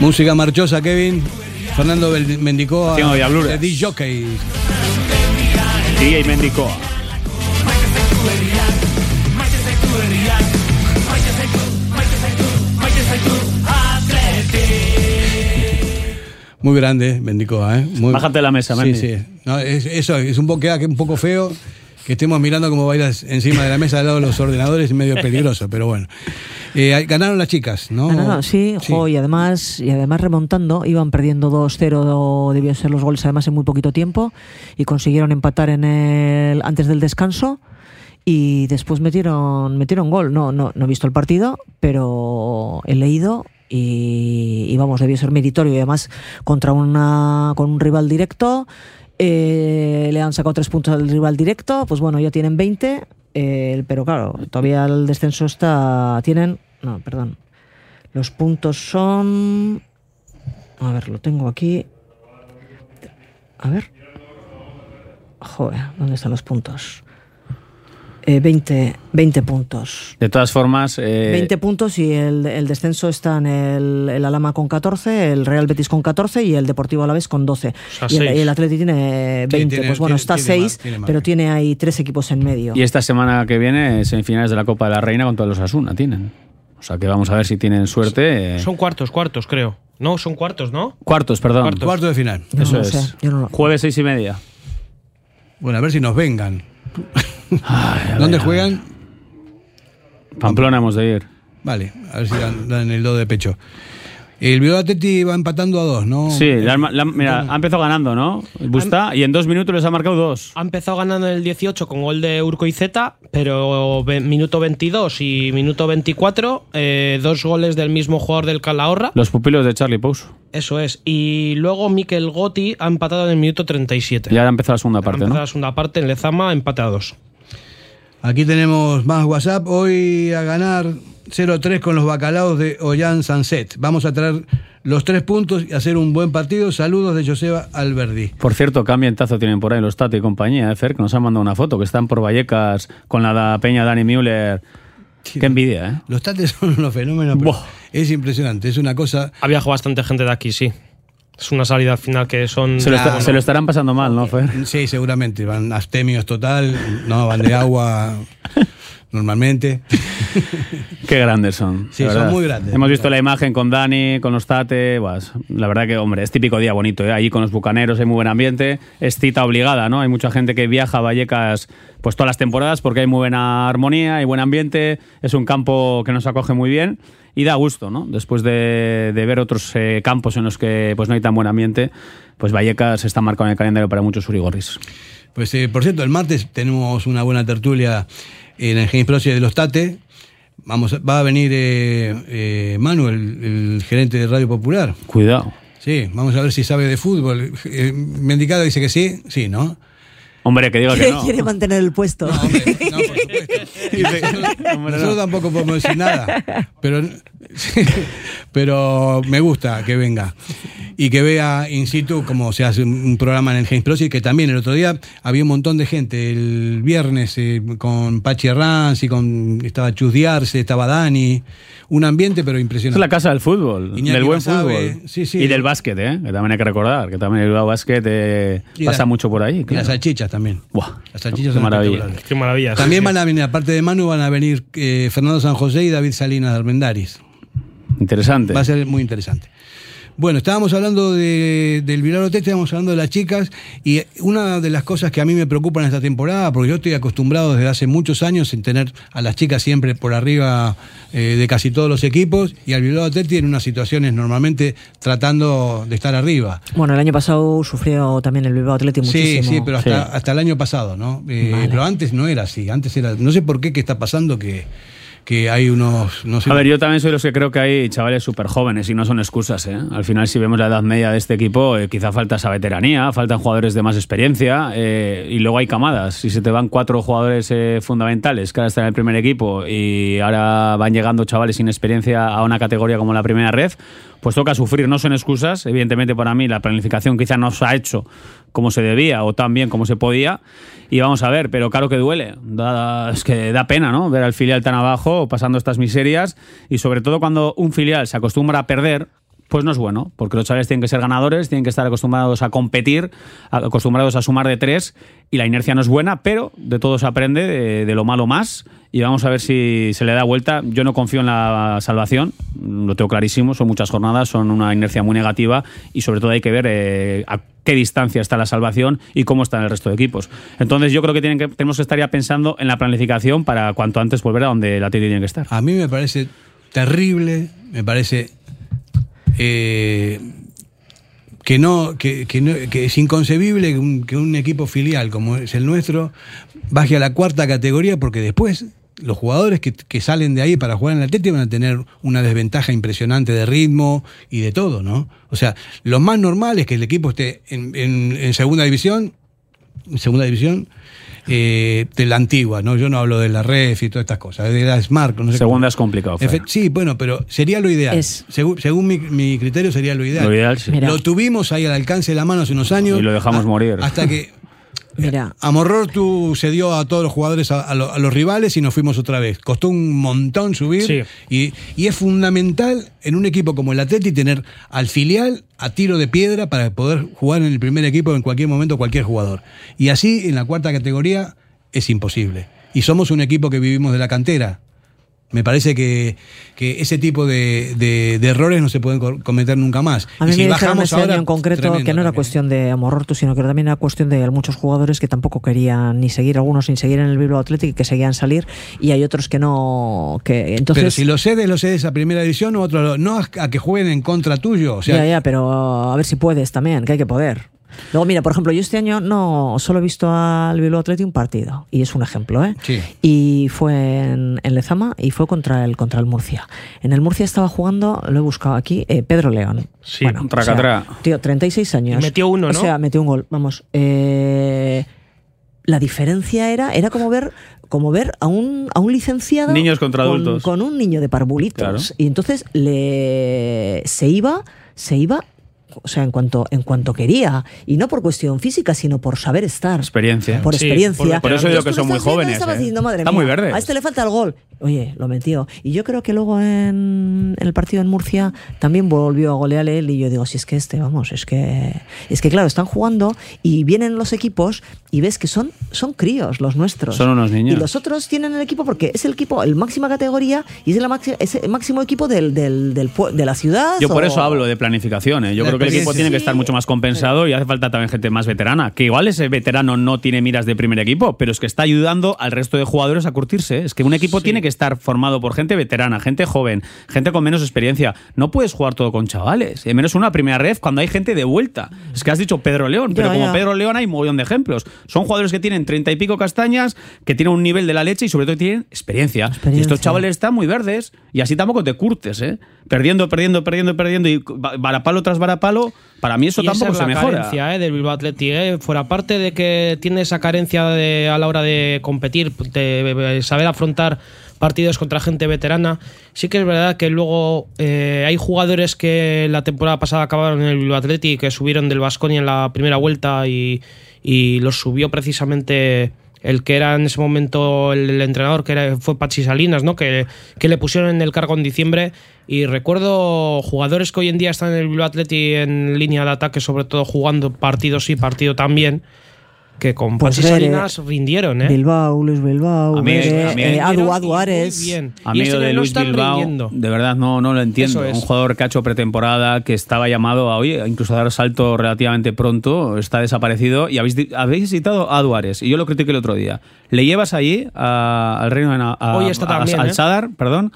Música marchosa, Kevin. Fernando Mendicoa. De DJ Jockey. DJ Mendicoa. Muy grande, Mendicoa, ¿eh? Muy- Bájate la mesa, Sí, Mendy. sí. No, es, eso es un poco, queda que un poco feo que estemos mirando cómo bailas encima de la mesa al lado de los ordenadores, es medio peligroso, pero bueno. Eh, ganaron las chicas, ¿no? Ganaron, sí, jo, y además y además remontando, iban perdiendo 2-0, debían ser los goles además en muy poquito tiempo y consiguieron empatar en el antes del descanso y después metieron metieron gol. No no no he visto el partido, pero he leído y, y vamos, debió ser meritorio y además contra una con un rival directo Eh, le han sacado tres puntos al rival directo, pues bueno, ya tienen 20, eh, pero claro, todavía el descenso está. Tienen. No, perdón. Los puntos son. A ver, lo tengo aquí. A ver. Joder, ¿dónde están los puntos? Eh, 20, 20 puntos. De todas formas, eh, 20 puntos y el, el descenso está en el, el Alama con 14, el Real Betis con 14 y el Deportivo Alavés con 12. sea, y, el, y el Atleti tiene 20. tiene- pues bueno, tiene- está tiene más, 6, tiene más. pero tiene ahí tres equipos en medio. y esta semana que viene, semifinales de la Copa de la Reina contra los Asuna tienen. O sea que vamos a ver si tienen suerte. eh. Son cuartos, cuartos, creo. No, son cuartos, ¿no? Cuartos, perdón. Cuartos. Cuarto de final. Eso No es. sé, no lo- Jueves seis y media. Bueno, a ver si nos vengan. ¿Dónde juegan? Pamplona hemos de ir. Vale, a ver si dan, dan el do de pecho. El Bilbao Atleti va empatando a dos, ¿no? Sí, mira, ha empezado ganando, ¿no? Busta, y en dos minutos les ha marcado dos. Ha empezado ganando en el 18 con gol de Urco y Z, pero minuto 22 y minuto 24, eh, dos goles del mismo jugador del Calahorra. Los pupilos de Charlie Pouso. Eso es. Y luego Mikel Gotti ha empatado en el minuto 37. Ya ha empezado la segunda Ha parte, empezado ¿no? la segunda parte en Lezama, empate a dos. Aquí tenemos más WhatsApp. Hoy a ganar 0-3 con los bacalaos de Ollán Sanset. Vamos a traer los tres puntos y hacer un buen partido. Saludos de Joseba Alberdi. Por cierto, qué ambientazo tienen por ahí los Tati y compañía, ¿eh, Fer? Que nos han mandado una foto, que están por Vallecas con la da- peña Dani Müller. Qué envidia, ¿eh? Los tates son unos fenómenos. pero Es impresionante. Es una cosa. Ha viajado bastante gente de aquí, sí. Es una salida al final que son. Se lo, está- se lo estarán pasando mal, ¿no, Fer? Sí, seguramente. Van astemios total. No, van de agua normalmente. Qué grandes son. Sí, son muy grandes. Hemos visto la imagen con Dani, con los Tate. buas, la verdad que, hombre, es típico día bonito. ¿eh? Allí con los bucaneros hay muy buen ambiente. Es cita obligada, ¿no? Hay mucha gente que viaja a Vallecas pues todas las temporadas porque hay muy buena armonía, hay buen ambiente. Es un campo que nos acoge muy bien y da gusto, ¿no? Después de, de ver otros eh, campos en los que pues no hay tan buen ambiente, pues Vallecas está marcado en el calendario para muchos urigorris. Pues, eh, por cierto, el martes tenemos una buena tertulia en el Proce de los Tate. Vamos, va a venir eh, eh, Manuel, el gerente de Radio Popular. Cuidado. Sí, vamos a ver si sabe de fútbol. Eh, Mendicado dice que sí, sí, ¿no? Hombre, que diga que no. quiere mantener el puesto. Nosotros tampoco podemos decir nada, pero, pero me gusta que venga y que vea in situ cómo se hace un programa en el James Proce, que también el otro día había un montón de gente, el viernes eh, con Pachi Ranz y con, estaba Chus Diarse, estaba Dani, un ambiente pero Es impresionante. la casa del fútbol, Iñaki del buen Basabe, fútbol. sí, sí. Y del básquet, ¿eh? que también hay que recordar, que también el Básquet eh, Y pasa la- mucho por ahí. Y las salchichas también. Buah, Las salchichas qué son maravilla. Qué maravilla. También sí. van a venir, aparte de Manu, van a venir eh, Fernando San José y David Salinas de Armendáriz. Interesante. Va a ser muy interesante. Bueno, estábamos hablando de, del Hotel, estábamos hablando de las chicas y una de las cosas que a mí me preocupan esta temporada, porque yo estoy acostumbrado desde hace muchos años en tener a las chicas siempre por arriba eh, de casi todos los equipos y al Hotel tiene unas situaciones normalmente tratando de estar arriba. Bueno, el año pasado sufrió también el Bilbao Athletic Sí, muchísimo. sí, pero hasta, hasta el año pasado, ¿no? Eh, Vale. Pero antes no era así, antes era, no sé por qué, qué está pasando que, que hay unos, no sé, A ver, yo también soy de los que creo que hay chavales súper jóvenes y no son excusas. ¿eh? Al final, si vemos la edad media de este equipo, eh, quizá falta esa veteranía, faltan jugadores de más experiencia eh, y luego hay camadas. Si se te van cuatro jugadores eh, fundamentales que ahora están en el primer equipo y ahora van llegando chavales sin experiencia a una categoría como la primera red, pues toca sufrir. No son excusas. Evidentemente, para mí, la planificación quizá no se ha hecho como se debía o tan bien como se podía. Y vamos a ver, pero claro que duele. Da- es que da pena, ¿no? Ver al filial tan abajo pasando estas miserias y sobre todo cuando un filial se acostumbra a perder. Pues no es bueno, porque los chavales tienen que ser ganadores, tienen que estar acostumbrados a competir, acostumbrados a sumar de tres, y la inercia no es buena, pero de todo se aprende, de, lo malo más, y vamos a ver si se le da vuelta. Yo no confío en la salvación, lo tengo clarísimo, son muchas jornadas, son una inercia muy negativa, y sobre todo hay que ver eh, a qué distancia está la salvación y cómo están el resto de equipos. Entonces yo creo que, tienen que tenemos que estar ya pensando en la planificación para cuanto antes volver a donde la tiene que estar. A mí me parece terrible, me parece eh, que no, que, que no- que es inconcebible que un, que un equipo filial como es el nuestro baje a la cuarta categoría porque después los jugadores que, que salen de ahí para jugar en el Atlético van a tener una desventaja impresionante de ritmo y de todo, ¿no? O sea, lo más normal es que el equipo esté en, en- en segunda división, en segunda división, eh, de la antigua, ¿no? Yo no hablo de la ref y todas estas cosas, de la Smart, no sé Segunda cómo. es complicado. Efe- Sí, bueno, pero sería lo ideal. Es- Según, según mi, mi criterio sería lo ideal. Lo ideal, sí. Mira. Lo tuvimos ahí al alcance de la mano hace unos años. Y lo dejamos a- morir. Hasta que Mira, Amorortu se dio a todos los jugadores, a, a lo- a los rivales y nos fuimos otra vez. Costó un montón subir Sí. y, y es fundamental en un equipo como el Atleti tener al filial a tiro de piedra para poder jugar en el primer equipo en cualquier momento cualquier jugador. Y así en la cuarta categoría es imposible. Y somos un equipo que vivimos de la cantera. Me parece que, que ese tipo de, de- de errores no se pueden co- cometer nunca más. A mí Y si me dijeron bajamos ese ahora, año en concreto tremendo que no era también. cuestión de Amorortu, sino que también era cuestión de muchos jugadores que tampoco querían ni seguir, algunos sin seguir en el Bilbao Athletic y que seguían salir, y hay otros que no. que entonces pero si lo cedes, lo cedes a primera división otro, no a, a que jueguen en contra tuyo. O sea, ya, ya, pero a ver si puedes también, que hay que poder. Luego, mira, por ejemplo, yo este año no solo he visto al Bilbao Athletic un partido, y es un ejemplo, ¿eh? Sí. Y fue en, en Lezama y fue contra el, contra el Murcia. En el Murcia estaba jugando, lo he buscado aquí, eh, Pedro León. Sí, bueno, o sea, tío, 36 años. Y metió uno, O ¿no? sea, metió un gol. Vamos, eh, la diferencia era, era como ver como ver a un, a un licenciado Niños contra con, adultos. con un niño de parvulitos Claro. y entonces le se iba se iba o sea en cuanto en cuanto quería y no por cuestión física sino por saber estar Experiencia. por Sí, experiencia por eso digo que son muy jóvenes, eh. diciendo, madre Están mía, muy verdes. a este le falta el gol oye lo metió y yo creo que luego en, en el partido en Murcia también volvió a golear él y yo digo si es que este vamos es que es que claro están jugando y vienen los equipos y ves que son son críos los nuestros Son unos niños. y los otros tienen el equipo porque es el equipo el máxima categoría y es el, maxi- es el máximo equipo del, del, del pue- de la ciudad Yo por o- eso hablo de planificación. ¿eh? Yo La creo que el equipo tiene que estar mucho más compensado y hace falta también gente más veterana. Que igual ese veterano no tiene miras de primer equipo, pero es que está ayudando al resto de jugadores a curtirse. Es que un equipo tiene que estar formado por gente veterana, gente joven, gente con menos experiencia. No puedes jugar todo con chavales. Y menos una primera ref cuando hay gente de vuelta. Es que has dicho Pedro León, pero Ya, como ya. Pedro León hay un montón de ejemplos. Son jugadores que tienen treinta y pico castañas, que tienen un nivel de la leche y sobre todo tienen experiencia. Y estos chavales están muy verdes y así tampoco te curtes, ¿eh? Perdiendo, perdiendo, perdiendo, perdiendo y va- varapalo tras varapalo, para mí eso Y esa tampoco es se la mejora. carencia eh, del Bilbao Athletic. eh. Fuera parte de que tiene esa carencia de- a la hora de competir, de, saber afrontar partidos contra gente veterana, sí que es verdad que luego eh, hay jugadores que la temporada pasada acabaron en el Bilbao Athletic, que subieron del Vasconia en la primera vuelta y, y los subió precisamente el que era en ese momento el, entrenador, que era, fue Pachi Salinas, ¿no? que, que le pusieron en el cargo en diciembre. Y recuerdo jugadores que hoy en día están en el Bilbao Athletic en línea de ataque, sobre todo jugando partido sí, partido también, que con Pues Pachi Salinas rindieron. ¿eh? Bilbao Luis Bilbao A a mí- eh, Adu Adu Ares bien. A mí este de Luis Bilbao, rindiendo. de verdad no, no lo entiendo. Es. Un jugador que ha hecho pretemporada, que estaba llamado a, oye, incluso a dar salto relativamente pronto, está desaparecido y habéis, habéis citado a Duárez y yo lo critiqué el otro día. Le llevas allí a- al Reino a, Hoy está a- también, al ¿eh? Sadar, perdón.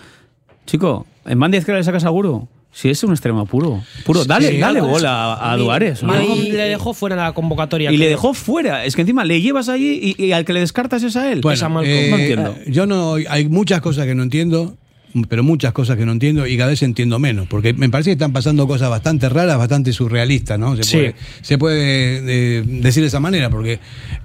Chico, en izquierda le sacas a Guru. Si es un extremo puro. Puro, dale, Sí, dale bola a, a Duárez. le dejó fuera de la convocatoria. Y le dejó fuera. Es que encima le llevas allí y, y al que le descartas es a él. Bueno, Es a Malcolm. eh, no entiendo. Yo no, hay muchas cosas que no entiendo, pero muchas cosas que no entiendo y cada vez entiendo menos, porque me parece que están pasando cosas bastante raras, bastante surrealistas, ¿no? Se Sí. puede, se puede eh, decir de esa manera, porque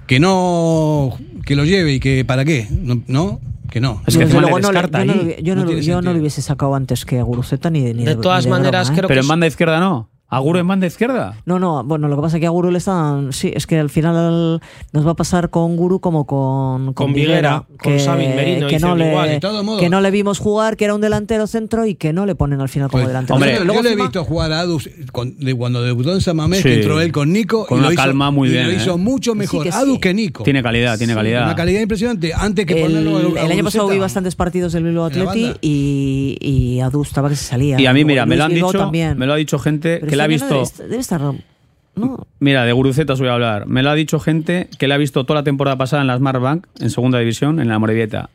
que no, que lo lleve y que para qué, ¿no? Que no. Es que le luego no le- descarta yo no, yo no yo no lo hubiese sacado antes que a Guruceta ni de ni De todas ni maneras, broma, ¿eh? creo Pero que en banda izquierda no. ¿Aguro en banda izquierda? No, no, bueno, lo que pasa es que a Guru le están. Sí, es que al final nos va a pasar con Guru como con. Con Viguera, con que, Sabin Merino, que, no igual. le, que no le vimos jugar, que era un delantero centro y que no le ponen al final como Pues, delantero hombre, centro. yo, le he visto jugar a Adus con- de cuando debutó en Samamés, Sí. que entró él con Nico. Con y una lo hizo- calma muy y bien, Lo hizo ¿eh? mucho mejor que sí. Adus que Nico. Tiene calidad, tiene calidad. Una calidad impresionante. Antes que el, ponerlo a el año pasado vi bastantes partidos del Bilbao Atleti y, y Adu estaba que se salía. Y a mí, mira, me lo han Bilbao dicho, también. me lo ha dicho gente que la ha visto. Debe, debe estar. No, Mira, de Gurucetas voy a hablar. Me lo ha dicho gente que la ha visto toda la temporada pasada en la Smart Bank, en segunda división, en la Morevieta.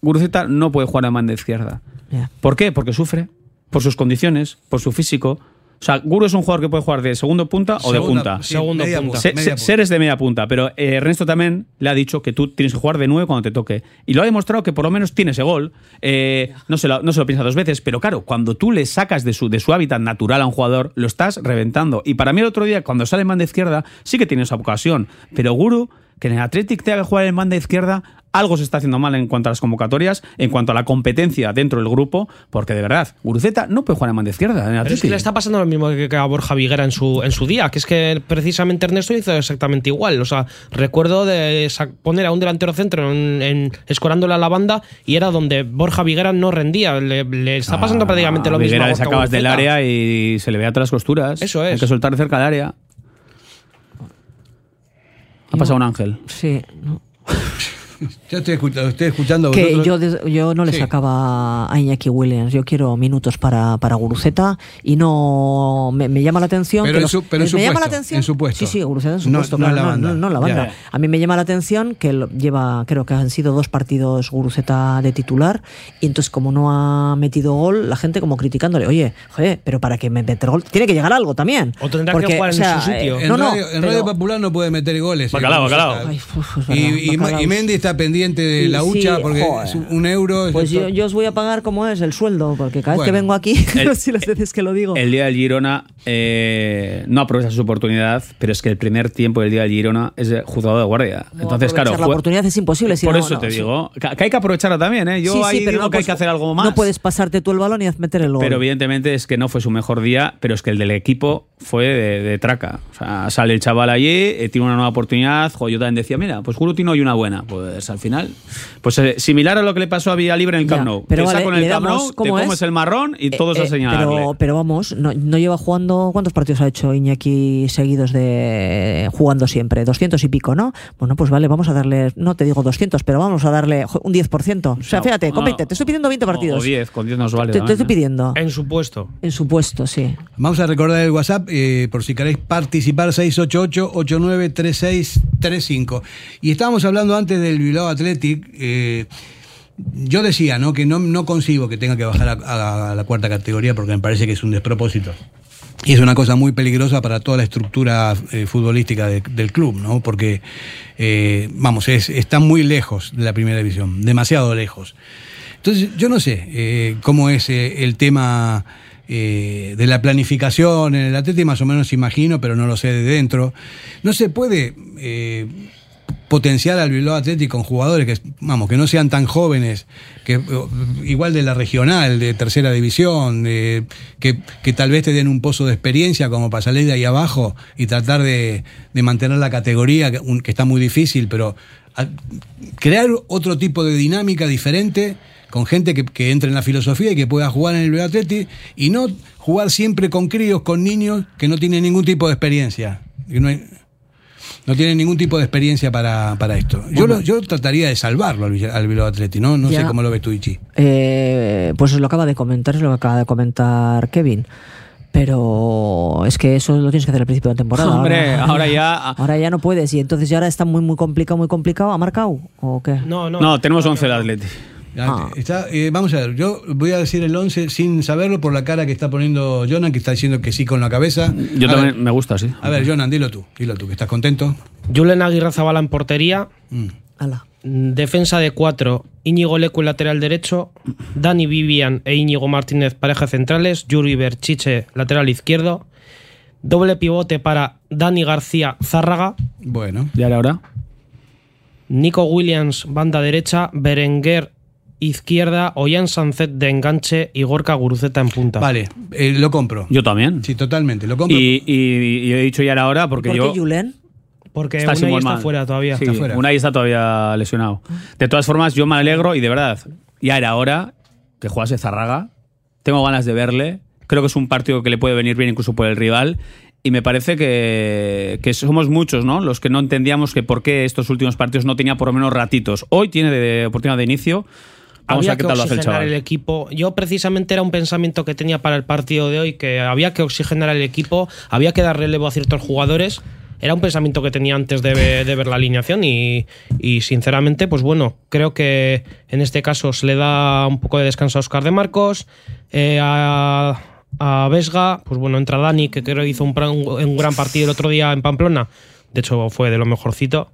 Guruceta no puede jugar a banda izquierda. ya. ¿Por qué? Porque sufre, por sus condiciones, por su físico. O sea, Guru es un jugador que puede jugar de segundo punta o de punta. sí, Segundo media punta. punta, Se- media se- punta. Ser es de media punta, pero eh, Ernesto también le ha dicho que tú tienes que jugar de nueve cuando te toque. Y lo ha demostrado que por lo menos tiene ese gol. Eh, no, se lo, no se lo piensa dos veces, pero claro, cuando tú le sacas de su, de su hábitat natural a un jugador, lo estás reventando. Y para mí el otro día, cuando sale en banda izquierda, sí que tiene esa ocasión. Pero Guru, que en el Athletic te haga jugar en banda izquierda, algo se está haciendo mal en cuanto a las convocatorias, en cuanto a la competencia dentro del grupo, porque de verdad, Guruceta no puede jugar en banda izquierda. En el Pero es que le está pasando lo mismo que que a Borja Viguera en su, en su día, que es que precisamente Ernesto hizo exactamente igual. O sea, recuerdo de poner a un delantero centro en, a la banda y era donde Borja Viguera no rendía. Le, le está pasando prácticamente lo mismo. Viguera le sacabas del área y se le veía todas las costuras. Eso es. Hay que soltar cerca del área. Ha pasado un ángel. Sí. no. Yo estoy escuchando, estoy escuchando Que vosotros- yo, no le Sí. sacaba a Iñaki Williams. Yo quiero minutos para, para Guruceta y no me, me llama la atención. Pero que en los- su- pero en me llama la atención. en su puesto. Sí, sí, Guruceta en su No- puesto. no claro, la no, banda. no- no la banda. Ya. A mí me llama la atención que lleva, creo que han sido dos partidos Guruceta de titular y entonces como no ha metido gol, la gente como criticándole, oye, joder, pero para que me meta gol tiene que llegar algo también. O tendrá que jugar o en su sitio. eh, En, radio, en pero- Radio Popular no puede meter goles. Bacalao, bacalao. Ay, uf, es verdad, Y, y, bacalao. y Mendy está pendiente de la Sí, hucha porque joder. es un euro. es Pues yo, yo os voy a pagar como es el sueldo, porque cada vez que Bueno. vengo aquí, El- no sé las veces que lo digo. El día del Girona eh, no aprovecha su oportunidad, pero es que el primer tiempo del día del Girona es de juzgado de guardia. No Entonces, claro, aprovechar la oportunidad es imposible. si por no- eso no, te sí. digo que que hay que aprovecharla también. ¿eh? Yo Sí, sí, ahí pero digo no que hay puedes- que hacer algo más. No puedes pasarte tú el balón y meter el gol. Pero evidentemente es que no fue su mejor día, pero es que el del equipo fue de, de traca. O sea, sale el chaval allí, eh, tiene una nueva oportunidad. Jo, yo también decía, mira, pues Guru tiene hoy una buena. Pues al final, pues eh, similar a lo que le pasó a Villalibre en el Camp Nou. pero te vale, saco en el Camp Nou, te cómo comes es. el marrón y todos Eh, a eh, señalarle. pero, pero vamos, no, no lleva jugando. ¿Cuántos partidos ha hecho Iñaki seguidos de jugando siempre? 200 y pico, ¿no? Bueno, pues vale, vamos a darle, no te digo 200, pero vamos a darle un 10%. O sea, fíjate, con no. 20, te estoy pidiendo 20 O- partidos. O 10, con 10 nos vale. te, te también, estoy ¿eh? pidiendo. En su puesto. En su puesto, sí. Vamos a recordar el WhatsApp eh, por si queréis participar 688-893635. Y estábamos hablando antes del Bilbao Athletic. eh, yo decía ¿no? que no, no consigo que tenga que bajar a, la cuarta categoría porque me parece que es un despropósito. Y es una cosa muy peligrosa para toda la estructura eh, futbolística de- del club, ¿no? Porque, eh, vamos, es, está muy lejos de la primera división, demasiado lejos. Entonces, yo no sé cómo es el tema de la planificación en el Atlético, más o menos imagino, pero no lo sé de dentro. No se puede potenciar al Bilbao Atlético con jugadores que, vamos, que no sean tan jóvenes, que igual de la regional, de tercera división, de- que, que tal vez te den un pozo de experiencia como para salir de ahí abajo y tratar de, de mantener la categoría, que, un- que está muy difícil, pero crear otro tipo de dinámica diferente con gente que, que entre en la filosofía y que pueda jugar en el Bilbao Athletic y no jugar siempre con críos, con niños que no tienen ningún tipo de experiencia. No, hay- no tienen ningún tipo de experiencia para, para esto. Yo, lo- yo trataría de salvarlo al, al Bilbao Athletic, ¿no? No Ya. sé cómo lo ves tú, Ichi. Eh, pues lo acaba de comentar, es lo que acaba de comentar Kevin. Pero es que eso lo tienes que hacer al principio de la temporada. Hombre, ahora ya- Ahora ya no puedes. Y entonces ya ahora está muy, muy complicado, muy complicado. ¿Ha marcado? ¿O qué? No, no. No, tenemos 11 el Atleti. Ah. Está, eh, vamos a ver, yo voy a decir el 11 sin saberlo por la cara que está poniendo Jonan, que está diciendo que sí con la cabeza. Yo A también ver, me gusta, sí. a ver, Jonan, dilo tú, dilo tú, que estás contento. Julen Aguirre Zabala en portería. Mm. Ala. Defensa de cuatro, Íñigo Lecu en lateral derecho, Dani Vivian e Íñigo Martínez pareja centrales, Yuri Berchiche lateral izquierdo, doble pivote para Dani García Zárraga, Bueno, ¿Y ahora? Nico Williams banda derecha, Berenguer izquierda, Ollán Sancet de enganche y Gorka Guruceta en punta. vale, eh, lo compro. Yo también. Sí, totalmente, lo compro. Y, y- y he dicho ya ahora porque ¿Por yo. qué Julen? Porque Está Unai está mal. fuera todavía. Sí, Está fuera. Unai está todavía lesionado. De todas formas, yo me alegro y de verdad, ya era hora que jugase Zarraga. Tengo ganas de verle. Creo que es un partido que le puede venir bien incluso por el rival. Y me parece que, que somos muchos, ¿no? Los que no entendíamos que por qué estos últimos partidos no tenía por lo menos ratitos. Hoy tiene de oportunidad de inicio. Vamos había a ver qué que tal lo hace el oxigenar el equipo. Yo precisamente era un pensamiento que tenía para el partido de hoy, que había que oxigenar el equipo, había que dar relevo a ciertos jugadores. Era un pensamiento que tenía antes de, ve- de ver la alineación y, y, sinceramente, pues bueno, creo que en este caso se le da un poco de descanso a Oscar de Marcos. Eh, a, a Vesga, pues bueno, entra Dani, que creo que hizo un- un gran partido el otro día en Pamplona, de hecho fue de lo mejorcito.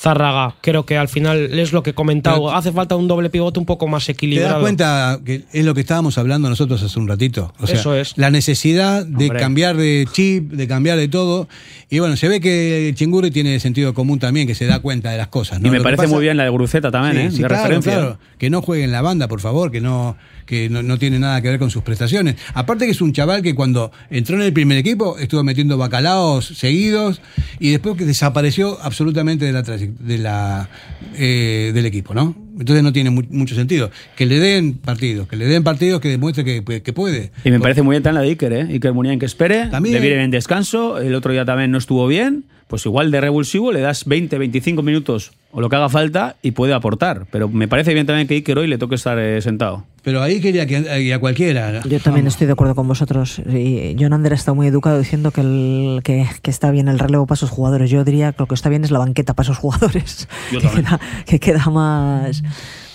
Zárraga, creo que al final es lo que he comentado, Pero- hace falta un doble pivote un poco más ¿Te equilibrado. das cuenta que es lo que estábamos hablando nosotros hace un ratito? O sea, Eso es. La necesidad de Hombre. cambiar de chip, de cambiar de todo. Y bueno, se ve que Chingurri tiene sentido común también, que se da cuenta de las cosas. ¿no? Y me Lo parece pasa- muy bien la de Gruceta también, Sí, ¿eh? sí, de claro, referencia. claro. Que no juegue en la banda, por favor, que no que no, no tiene nada que ver con sus prestaciones. Aparte que es un chaval que cuando entró en el primer equipo estuvo metiendo bacalaos seguidos y después que desapareció absolutamente de la, trayec- de la eh, del equipo, ¿no? Entonces no tiene mu- mucho sentido. Que le den partidos, que le den partidos que demuestre que, que puede. Y me parece muy bien también la de Iker, ¿eh? Iker Muniain que espere, También. le viene en descanso, el otro día también no estuvo bien, pues igual de revulsivo le das 20, 25 minutos o lo que haga falta y puede aportar. Pero me parece bien también que Iker hoy le toque estar eh, sentado. Pero ahí quería que que a cualquiera. Yo también estoy de acuerdo con vosotros. Y John Ander está muy educado diciendo que, el- que, que está bien el relevo para esos jugadores. Yo diría que lo que está bien es la banqueta para esos jugadores. Yo que, también. queda, que queda más,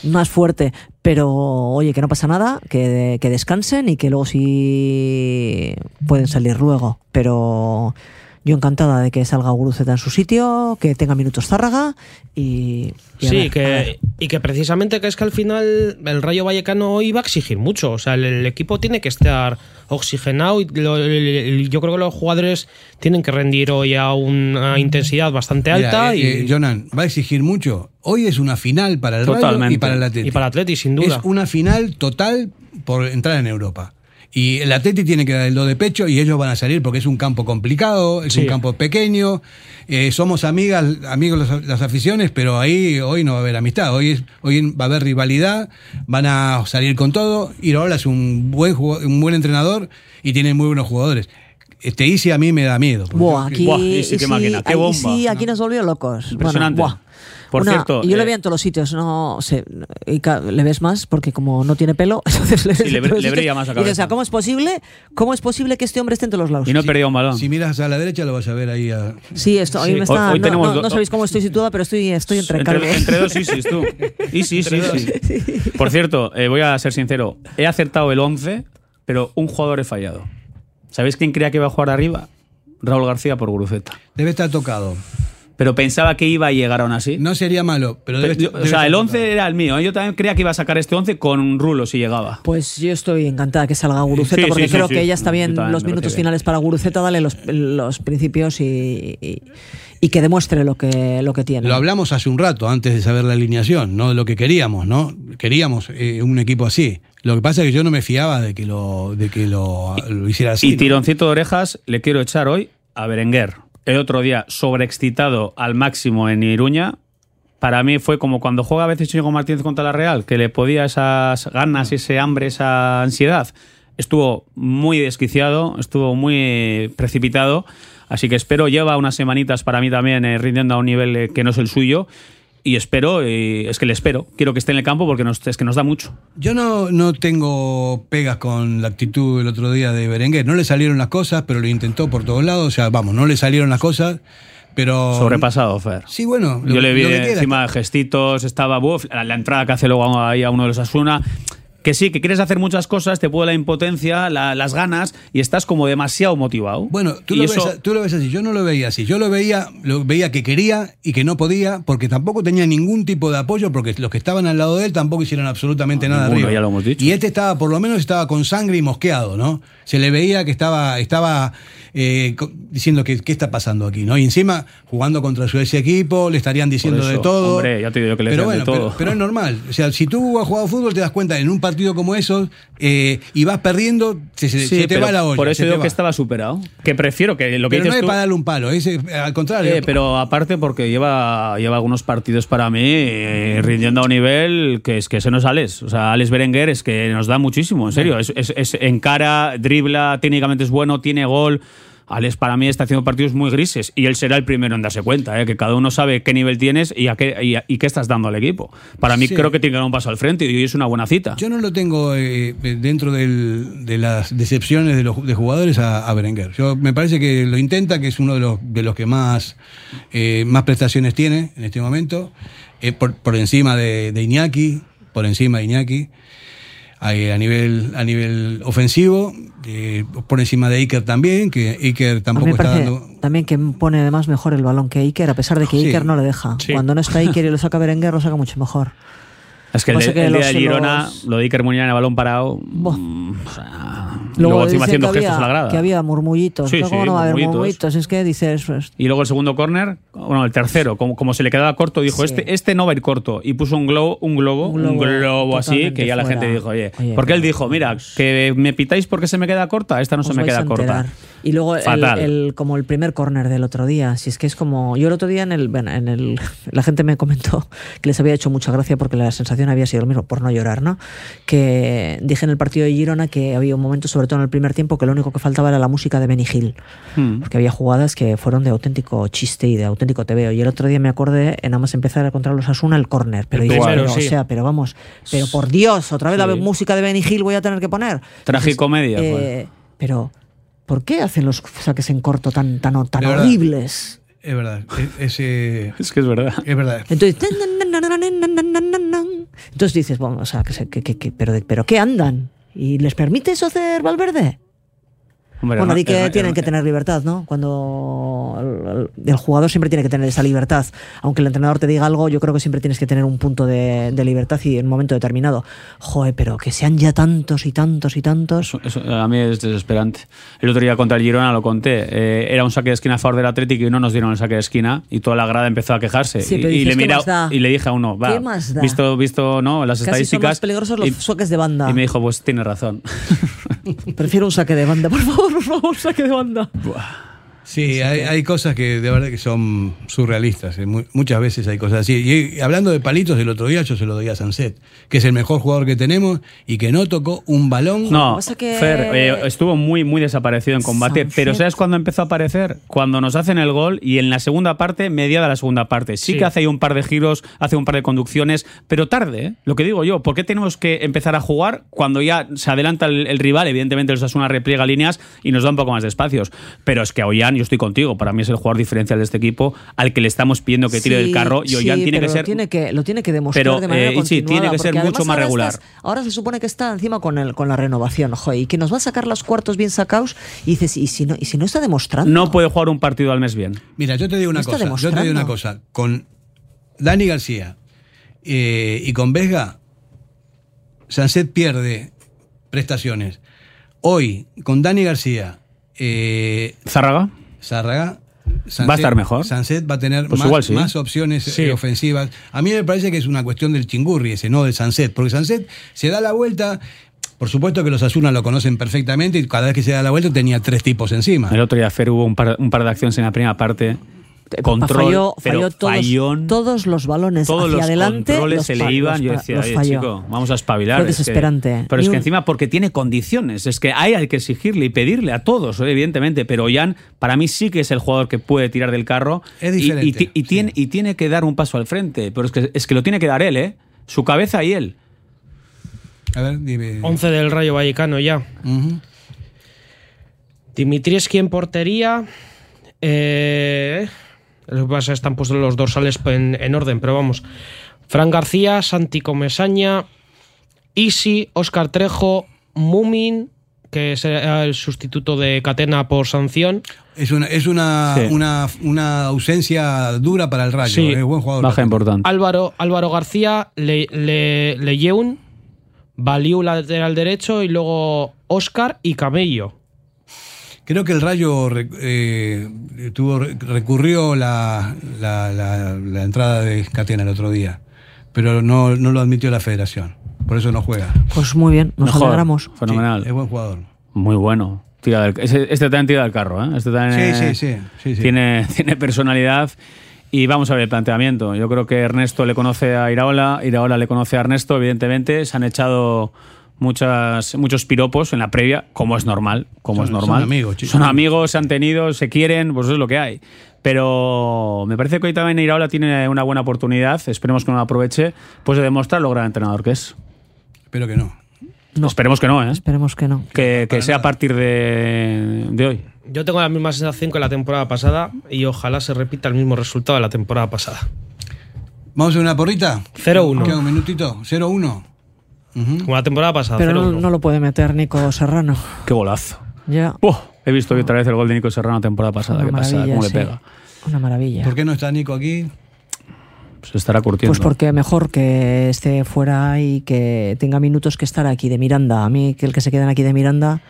más fuerte. Pero oye, que no pasa nada, que, que descansen y que luego sí pueden salir luego. Pero yo encantada de que salga Guruceta en su sitio, que tenga minutos Zárraga y... Sí, ver, que, y que precisamente que es que al final el Rayo Vallecano iba a exigir mucho. O sea, el, el equipo tiene que estar oxigenado y lo- el- el- yo creo que los jugadores tienen que rendir hoy a una intensidad bastante Mira, alta. eh, y, eh, Jonan, va a exigir mucho. Hoy es una final para el Rayo Totalmente. y para el Atleti. y para Atleti, sin duda. Es una final total por entrar en Europa. Y el Atleti tiene que dar el do de pecho y ellos van a salir porque es un campo complicado, es Sí. un campo pequeño. eh, somos amigas, amigos las, las aficiones, pero ahí hoy no va a haber amistad. Hoy, es, hoy va a haber rivalidad, van a salir con todo. Irola es un buen, jugo- un buen entrenador y tiene muy buenos jugadores. Este Isi a mí me da miedo. Buah, aquí, Buah, y sí, qué máquina, qué bomba. sí, aquí nos volvió locos. Impresionante. Bueno, buah. Por Una- cierto, y yo lo eh, veía en todos los sitios, no sé, y le ves más porque como no tiene pelo, entonces le, Sí, le le brilla más la Y dices, o cabeza. sea, ¿cómo es posible? ¿Cómo es posible que este hombre esté en todos los lados? Y no he perdido un balón. Si miras a la derecha lo vas a ver ahí a, Sí, esto hoy Sí. me Hoy- está. hoy no, tenemos no- do- no sabéis cómo estoy situada, pero estoy, estoy entre, entre, entre dos Isis, tú. Isis, sí, sí. Por cierto, eh, voy a ser sincero. He acertado el 11, pero un jugador he fallado. ¿Sabéis quién creía que iba a jugar arriba? Raúl García por Guruceta. Debe estar tocado. Pero pensaba que iba a llegar aún así. No sería malo, pero debe, Pero yo- debe o sea, el tocado. 11 era el mío. Yo también creía que iba a sacar este 11 con Rulo si llegaba. Pues yo estoy encantada que salga Guruceta Sí, porque sí, sí, creo sí. que ella está bien los minutos bien. finales para Guruceta, dale los, los principios y, y, y que demuestre lo que, lo que tiene. Lo hablamos hace un rato, antes de saber la alineación, ¿no? De lo que queríamos, ¿no? Queríamos eh, un equipo así. Lo que pasa es que yo no me fiaba de que lo, de que lo, lo hiciera así. y ¿no? tironcito de orejas le quiero echar hoy a Berenguer. El otro día, sobreexcitado al máximo en Iruña. Para mí fue como cuando juega a veces Diego Martínez contra la Real, que le podía esas ganas, ese hambre, esa ansiedad. Estuvo muy desquiciado, estuvo muy precipitado. Así que espero, lleva unas semanitas para mí también eh, rindiendo a un nivel eh, que no es el suyo. Y espero, y es que le espero. Quiero que esté en el campo porque nos, es que nos da mucho. Yo no, no tengo pegas con la actitud el otro día de Berenguer. No le salieron las cosas, pero lo intentó por todos lados. O sea, vamos, no le salieron las cosas, pero... Sobrepasado, Fer. Sí, bueno. lo- Yo le vi encima gestitos, estaba buf, la, la entrada que hace luego ahí a uno de los Asuna. Que sí, que quieres hacer muchas cosas, te puede la impotencia, la- las ganas y estás como demasiado motivado. Bueno, tú lo, eso- ves, tú lo ves así, yo no lo veía así. Yo lo veía, lo veía que quería y que no podía, porque tampoco tenía ningún tipo de apoyo, porque los que estaban al lado de él tampoco hicieron absolutamente nada ninguno, arriba. ya lo hemos dicho. Y este estaba, por lo menos estaba con sangre y mosqueado, ¿no? Se le veía que estaba, estaba eh, diciendo que qué está pasando aquí, ¿no? Y encima, jugando contra su ese equipo, le estarían diciendo eso, de todo. hombre, ya te digo que le pero de bueno, todo. Pero, pero es normal. O sea, si tú has jugado fútbol, te das cuenta, en un partido como esos, eh, y vas perdiendo, se, se- Sí, se te va la olla. Por eso digo que estaba superado. Que prefiero que lo que Pero no dices es tú- para darle un palo, es, eh, al contrario. Eh, pero aparte porque lleva, lleva algunos partidos para mí eh, rindiendo a un nivel que es que se nos Alex. O sea, Alex Berenguer es que nos da muchísimo, en serio. Es, es, es encara, dribla, técnicamente es bueno, tiene gol. Alex para mí está haciendo partidos muy grises y él será el primero en darse cuenta, eh, que cada uno sabe qué nivel tienes y, a qué, y, a- y qué estás dando al equipo. Para mí Sí. creo que tiene que dar un paso al frente y hoy es una buena cita. Yo no lo tengo eh, dentro del- de las decepciones de los de jugadores a, a Berenguer. Yo me parece que lo intenta, que es uno de los de los que más eh, más prestaciones tiene en este momento, eh, por, por encima de, de Iñaki, por encima de Iñaki. a nivel, a nivel ofensivo, eh, por encima de Iker también, que Iker tampoco está dando... también que pone además mejor el balón que Iker, a pesar de que Sí. Iker no le deja. Sí. Cuando no está Iker y lo saca Berenguer, lo saca mucho mejor. Es que el, Pasa de- que el día de Girona, los- lo de Iker en el balón parado. mm, o sea, y luego encima haciendo gestos a la había, grada. que había murmullitos. Sí, ¿Cómo sí, no va a haber murmullitos. Es que dices, pues, Y luego el segundo córner, bueno, el tercero, como, como se le quedaba corto, dijo, este, este no va a ir corto. Y puso un globo, un globo, Un un globo así, que ya la fuera. gente dijo, oye, Oye, porque él dijo, mira, que me pitáis porque se me queda corta, esta no os se me queda corta. Y luego el, como el primer córner del otro día, si es que es como yo el otro día en el, en el la gente me comentó que les había hecho mucha gracia porque la sensación había sido lo mismo por no llorar, ¿no? Que dije en el partido de Girona que había un momento sobre todo en el primer tiempo que lo único que faltaba era la música de Benny Hill, Hmm. porque había jugadas que fueron de auténtico chiste y de auténtico tebeo y el otro día me acordé en nada más empezar a contra los Asuna el córner, pero El dije, primero, pero, sí. o sea, pero vamos, pero por Dios, otra vez la música de Benny Hill voy a tener que poner. Tragicomedia, pues. eh, pero ¿por qué hacen los saques en corto tan, tan, tan verdad. horribles? Es verdad, es, Es que es verdad. es verdad. Entonces, entonces dices, bueno, o sea, que, que- que- pero, pero ¿qué andan? ¿Y les permite eso hacer Valverde? Hombre, bueno, di que Herna- tienen que Herna- tener libertad, ¿no? Cuando el, el- el jugador siempre tiene que tener esa libertad. Aunque el entrenador te diga algo, yo creo que siempre tienes que tener un punto de, de libertad y en un momento determinado. Joder, pero que sean ya tantos y tantos y tantos. Eso a mí es desesperante. El otro día contra el Girona lo conté. eh, era un saque de esquina a favor del Atlético y no nos dieron el saque de esquina y toda la grada empezó a quejarse. Sí, y, pero y dices, le ¿qué mira- más da? y le dije a uno, va, ¿Qué más da? visto, visto ¿no? las Casi son estadísticas. más peligrosos los y, saques de banda. y me dijo, pues tiene razón. Prefiero un saque de banda, por favor, por favor, saque de banda. Sí, hay, hay cosas que de verdad que son surrealistas. eh, mu- Muchas veces hay cosas así. Y hablando de palitos, el otro día yo se lo doy a Sanset, que es el mejor jugador que tenemos y que no tocó un balón. No, pasa que- Fer, eh, estuvo muy, muy desaparecido en combate, Sanset. pero ¿sabes cuándo empezó a aparecer? Cuando nos hacen el gol y en la segunda parte, mediada la segunda parte. Sí, Sí. que hace ahí un par de giros, hace un par de conducciones, pero tarde, ¿eh? Lo que digo yo, ¿por qué tenemos que empezar a jugar cuando ya se adelanta el, el rival? Evidentemente el Osasuna repliega líneas y nos da un poco más de espacios. Pero es que a Ollán, yo estoy contigo, para mí es el jugador diferencial de este equipo al que le estamos pidiendo que tire Sí, del carro y Ollán sí, tiene que ser... Lo tiene que, lo tiene que demostrar Pero, de manera eh, sí, tiene continuada, que ser mucho más ahora regular. estás- ahora se supone que está encima con, el, con la renovación, joder, y que nos va a sacar los cuartos bien sacados y dices, ¿y si no, y si no está demostrando? No puede jugar un partido al mes bien. Mira, yo te digo una No cosa. Yo te digo una cosa. Con Dani García eh, y con Vesga, Sanset pierde prestaciones. Hoy, con Dani García, eh, Zárraga. Zárraga. Va a estar mejor. Sanset va a tener Pues más, igual sí. más opciones Sí. eh, ofensivas. A mí me parece que es una cuestión del chingurri ese, no del Sanset. Porque Sanset se da la vuelta. Por supuesto que los Asuna lo conocen perfectamente y cada vez que se da la vuelta tenía tres tipos encima. El otro día, Fer, hubo un par, un par de acciones en la primera parte. Control, falló, pero falló todos, fallón. todos los balones todos hacia los adelante. controles los se le iban. los Yo decía, los oye, falló. chico, vamos a espabilar. Fue es que- desesperante. pero Ni es que encima porque tiene condiciones. Es que hay, hay que exigirle y pedirle a todos, evidentemente. Pero Jan, para mí sí que es el jugador que puede tirar del carro. Es y- diferente, Y, ti- y tiene, y tiene que dar un paso al frente. Pero es que, es que lo tiene que dar él, ¿eh? Su cabeza y él. A ver, dime. 11 del Rayo Vallecano ya. Ujú. Dimitrieski en portería. Eh, lo que pasa es que están puestos los dorsales en, en orden, pero vamos. Fran García, Santi Comesaña, Isi, Oscar Trejo, Mumin, que será el sustituto de Catena por sanción. Es una, es una, Sí. una, una ausencia dura para el Rayo. Sí. Es buen jugador. Baja importante. Álvaro, Álvaro García, Le, Le- Leyeun, Baliu lateral derecho y luego Oscar y Camello. Creo que el Rayo eh, tuvo, recurrió la, la, la- la entrada de Catena el otro día, pero no, no lo admitió la federación. Por eso no juega. Pues muy bien, nos Mejor. alegramos. Fenomenal. Sí, es buen jugador. Muy bueno. Tira del- este también tira del carro, ¿eh? Este también Sí, sí, sí, sí, sí. Tiene, tiene personalidad. Y vamos a ver el planteamiento. Yo creo que Ernesto le conoce a Iraola, Iraola le conoce a Ernesto, evidentemente. Se han echado muchas, muchos piropos en la previa, como es normal. Como Son- es normal. son amigos, chicos. Son amigos, se han tenido, se quieren, pues eso es lo que hay. Pero me parece que hoy también Iraola tiene una buena oportunidad, esperemos que no la aproveche, pues de demostrar lo gran entrenador que es. Espero que no. No. Esperemos que no, ¿eh? Esperemos que no. Que, que sea a partir de, de hoy. Yo tengo la misma sensación que la temporada pasada y ojalá se repita el mismo resultado de la temporada pasada. ¿Vamos a una porrita? 0-1. Queda un minutito. 0-1. Como la temporada pasada. Pero no, 0-1. no lo puede meter Nico Serrano. Qué golazo. Ya. He visto otra vez el gol de Nico Serrano temporada pasada. Una ¿Qué pasa? ¿Cómo le pega? Una maravilla. ¿Por qué no está Nico aquí? Se estará curtiendo. Pues porque mejor que esté fuera y que tenga minutos que estar aquí de Miranda. A mí que el que se queden aquí de Miranda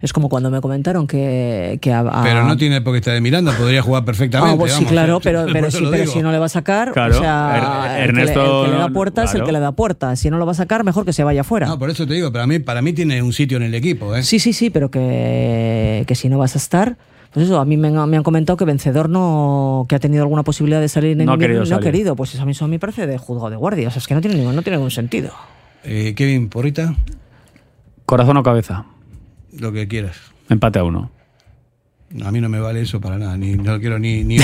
es como cuando me comentaron que, que a- a- Pero no tiene por qué estar de Miranda, podría jugar perfectamente. Ah, pues sí, vamos, claro, pero, pero, sí, si no le va a sacar, Claro, o sea, Er- el que le- Ernesto el que le da puerta es el claro. que le da puerta. Si no lo va a sacar, mejor que se vaya fuera. No, por eso te digo, pero a mí, para mí tiene un sitio en el equipo. ¿eh? Sí, sí, sí, pero que, que si no vas a estar, pues eso, a mí me, han- me han comentado que vencedor no, que ha tenido alguna posibilidad de salir en No ha invierno querido no ha salir. querido. Pues eso a mí eso a mí me parece de juzgado de guardia. O sea, es que no tiene ningún, no tiene ningún sentido. Eh, Kevin, porrita, Corazón o cabeza. Lo que quieras. Empate a uno. A mí no me vale eso para nada, ni no quiero ni,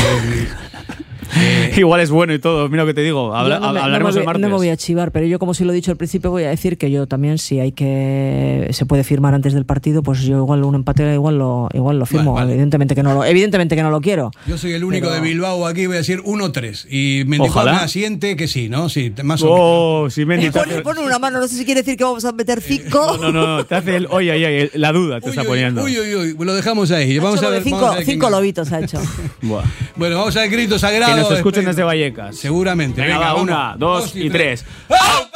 ni- Igual es bueno y todo. Mira lo que te digo. Habla- no me, no hablaremos me el voy- martes. no me voy a chivar, pero yo como si lo he dicho al principio voy a decir que yo también si hay que se puede firmar antes del partido, pues yo igual un empate igual lo igual lo firmo, Vale, vale. evidentemente que no lo evidentemente que no lo quiero. Yo soy el único Pero- de Bilbao aquí, voy a decir 1-3. Y Mendizábal Ojalá. me asiente que sí, ¿no? Sí, más o menos. Oh, si Mendy te Pone, pone una mano, no sé si quiere decir que vamos a meter cinco. No, no, no. Te hace el. Oye, oye, oye, la duda te está poniendo. Uy, uy, uy, lo dejamos ahí. Vamos a ver, cinco, a ver cinco lobitos ha hecho. Buah. Bueno, vamos al grito sagrado. Que nos escuchen desde Vallecas. Seguramente. Venga, vamos. una, dos y tres.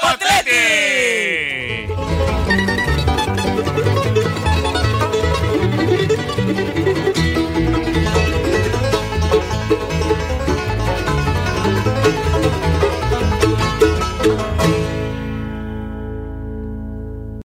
¡Atleti!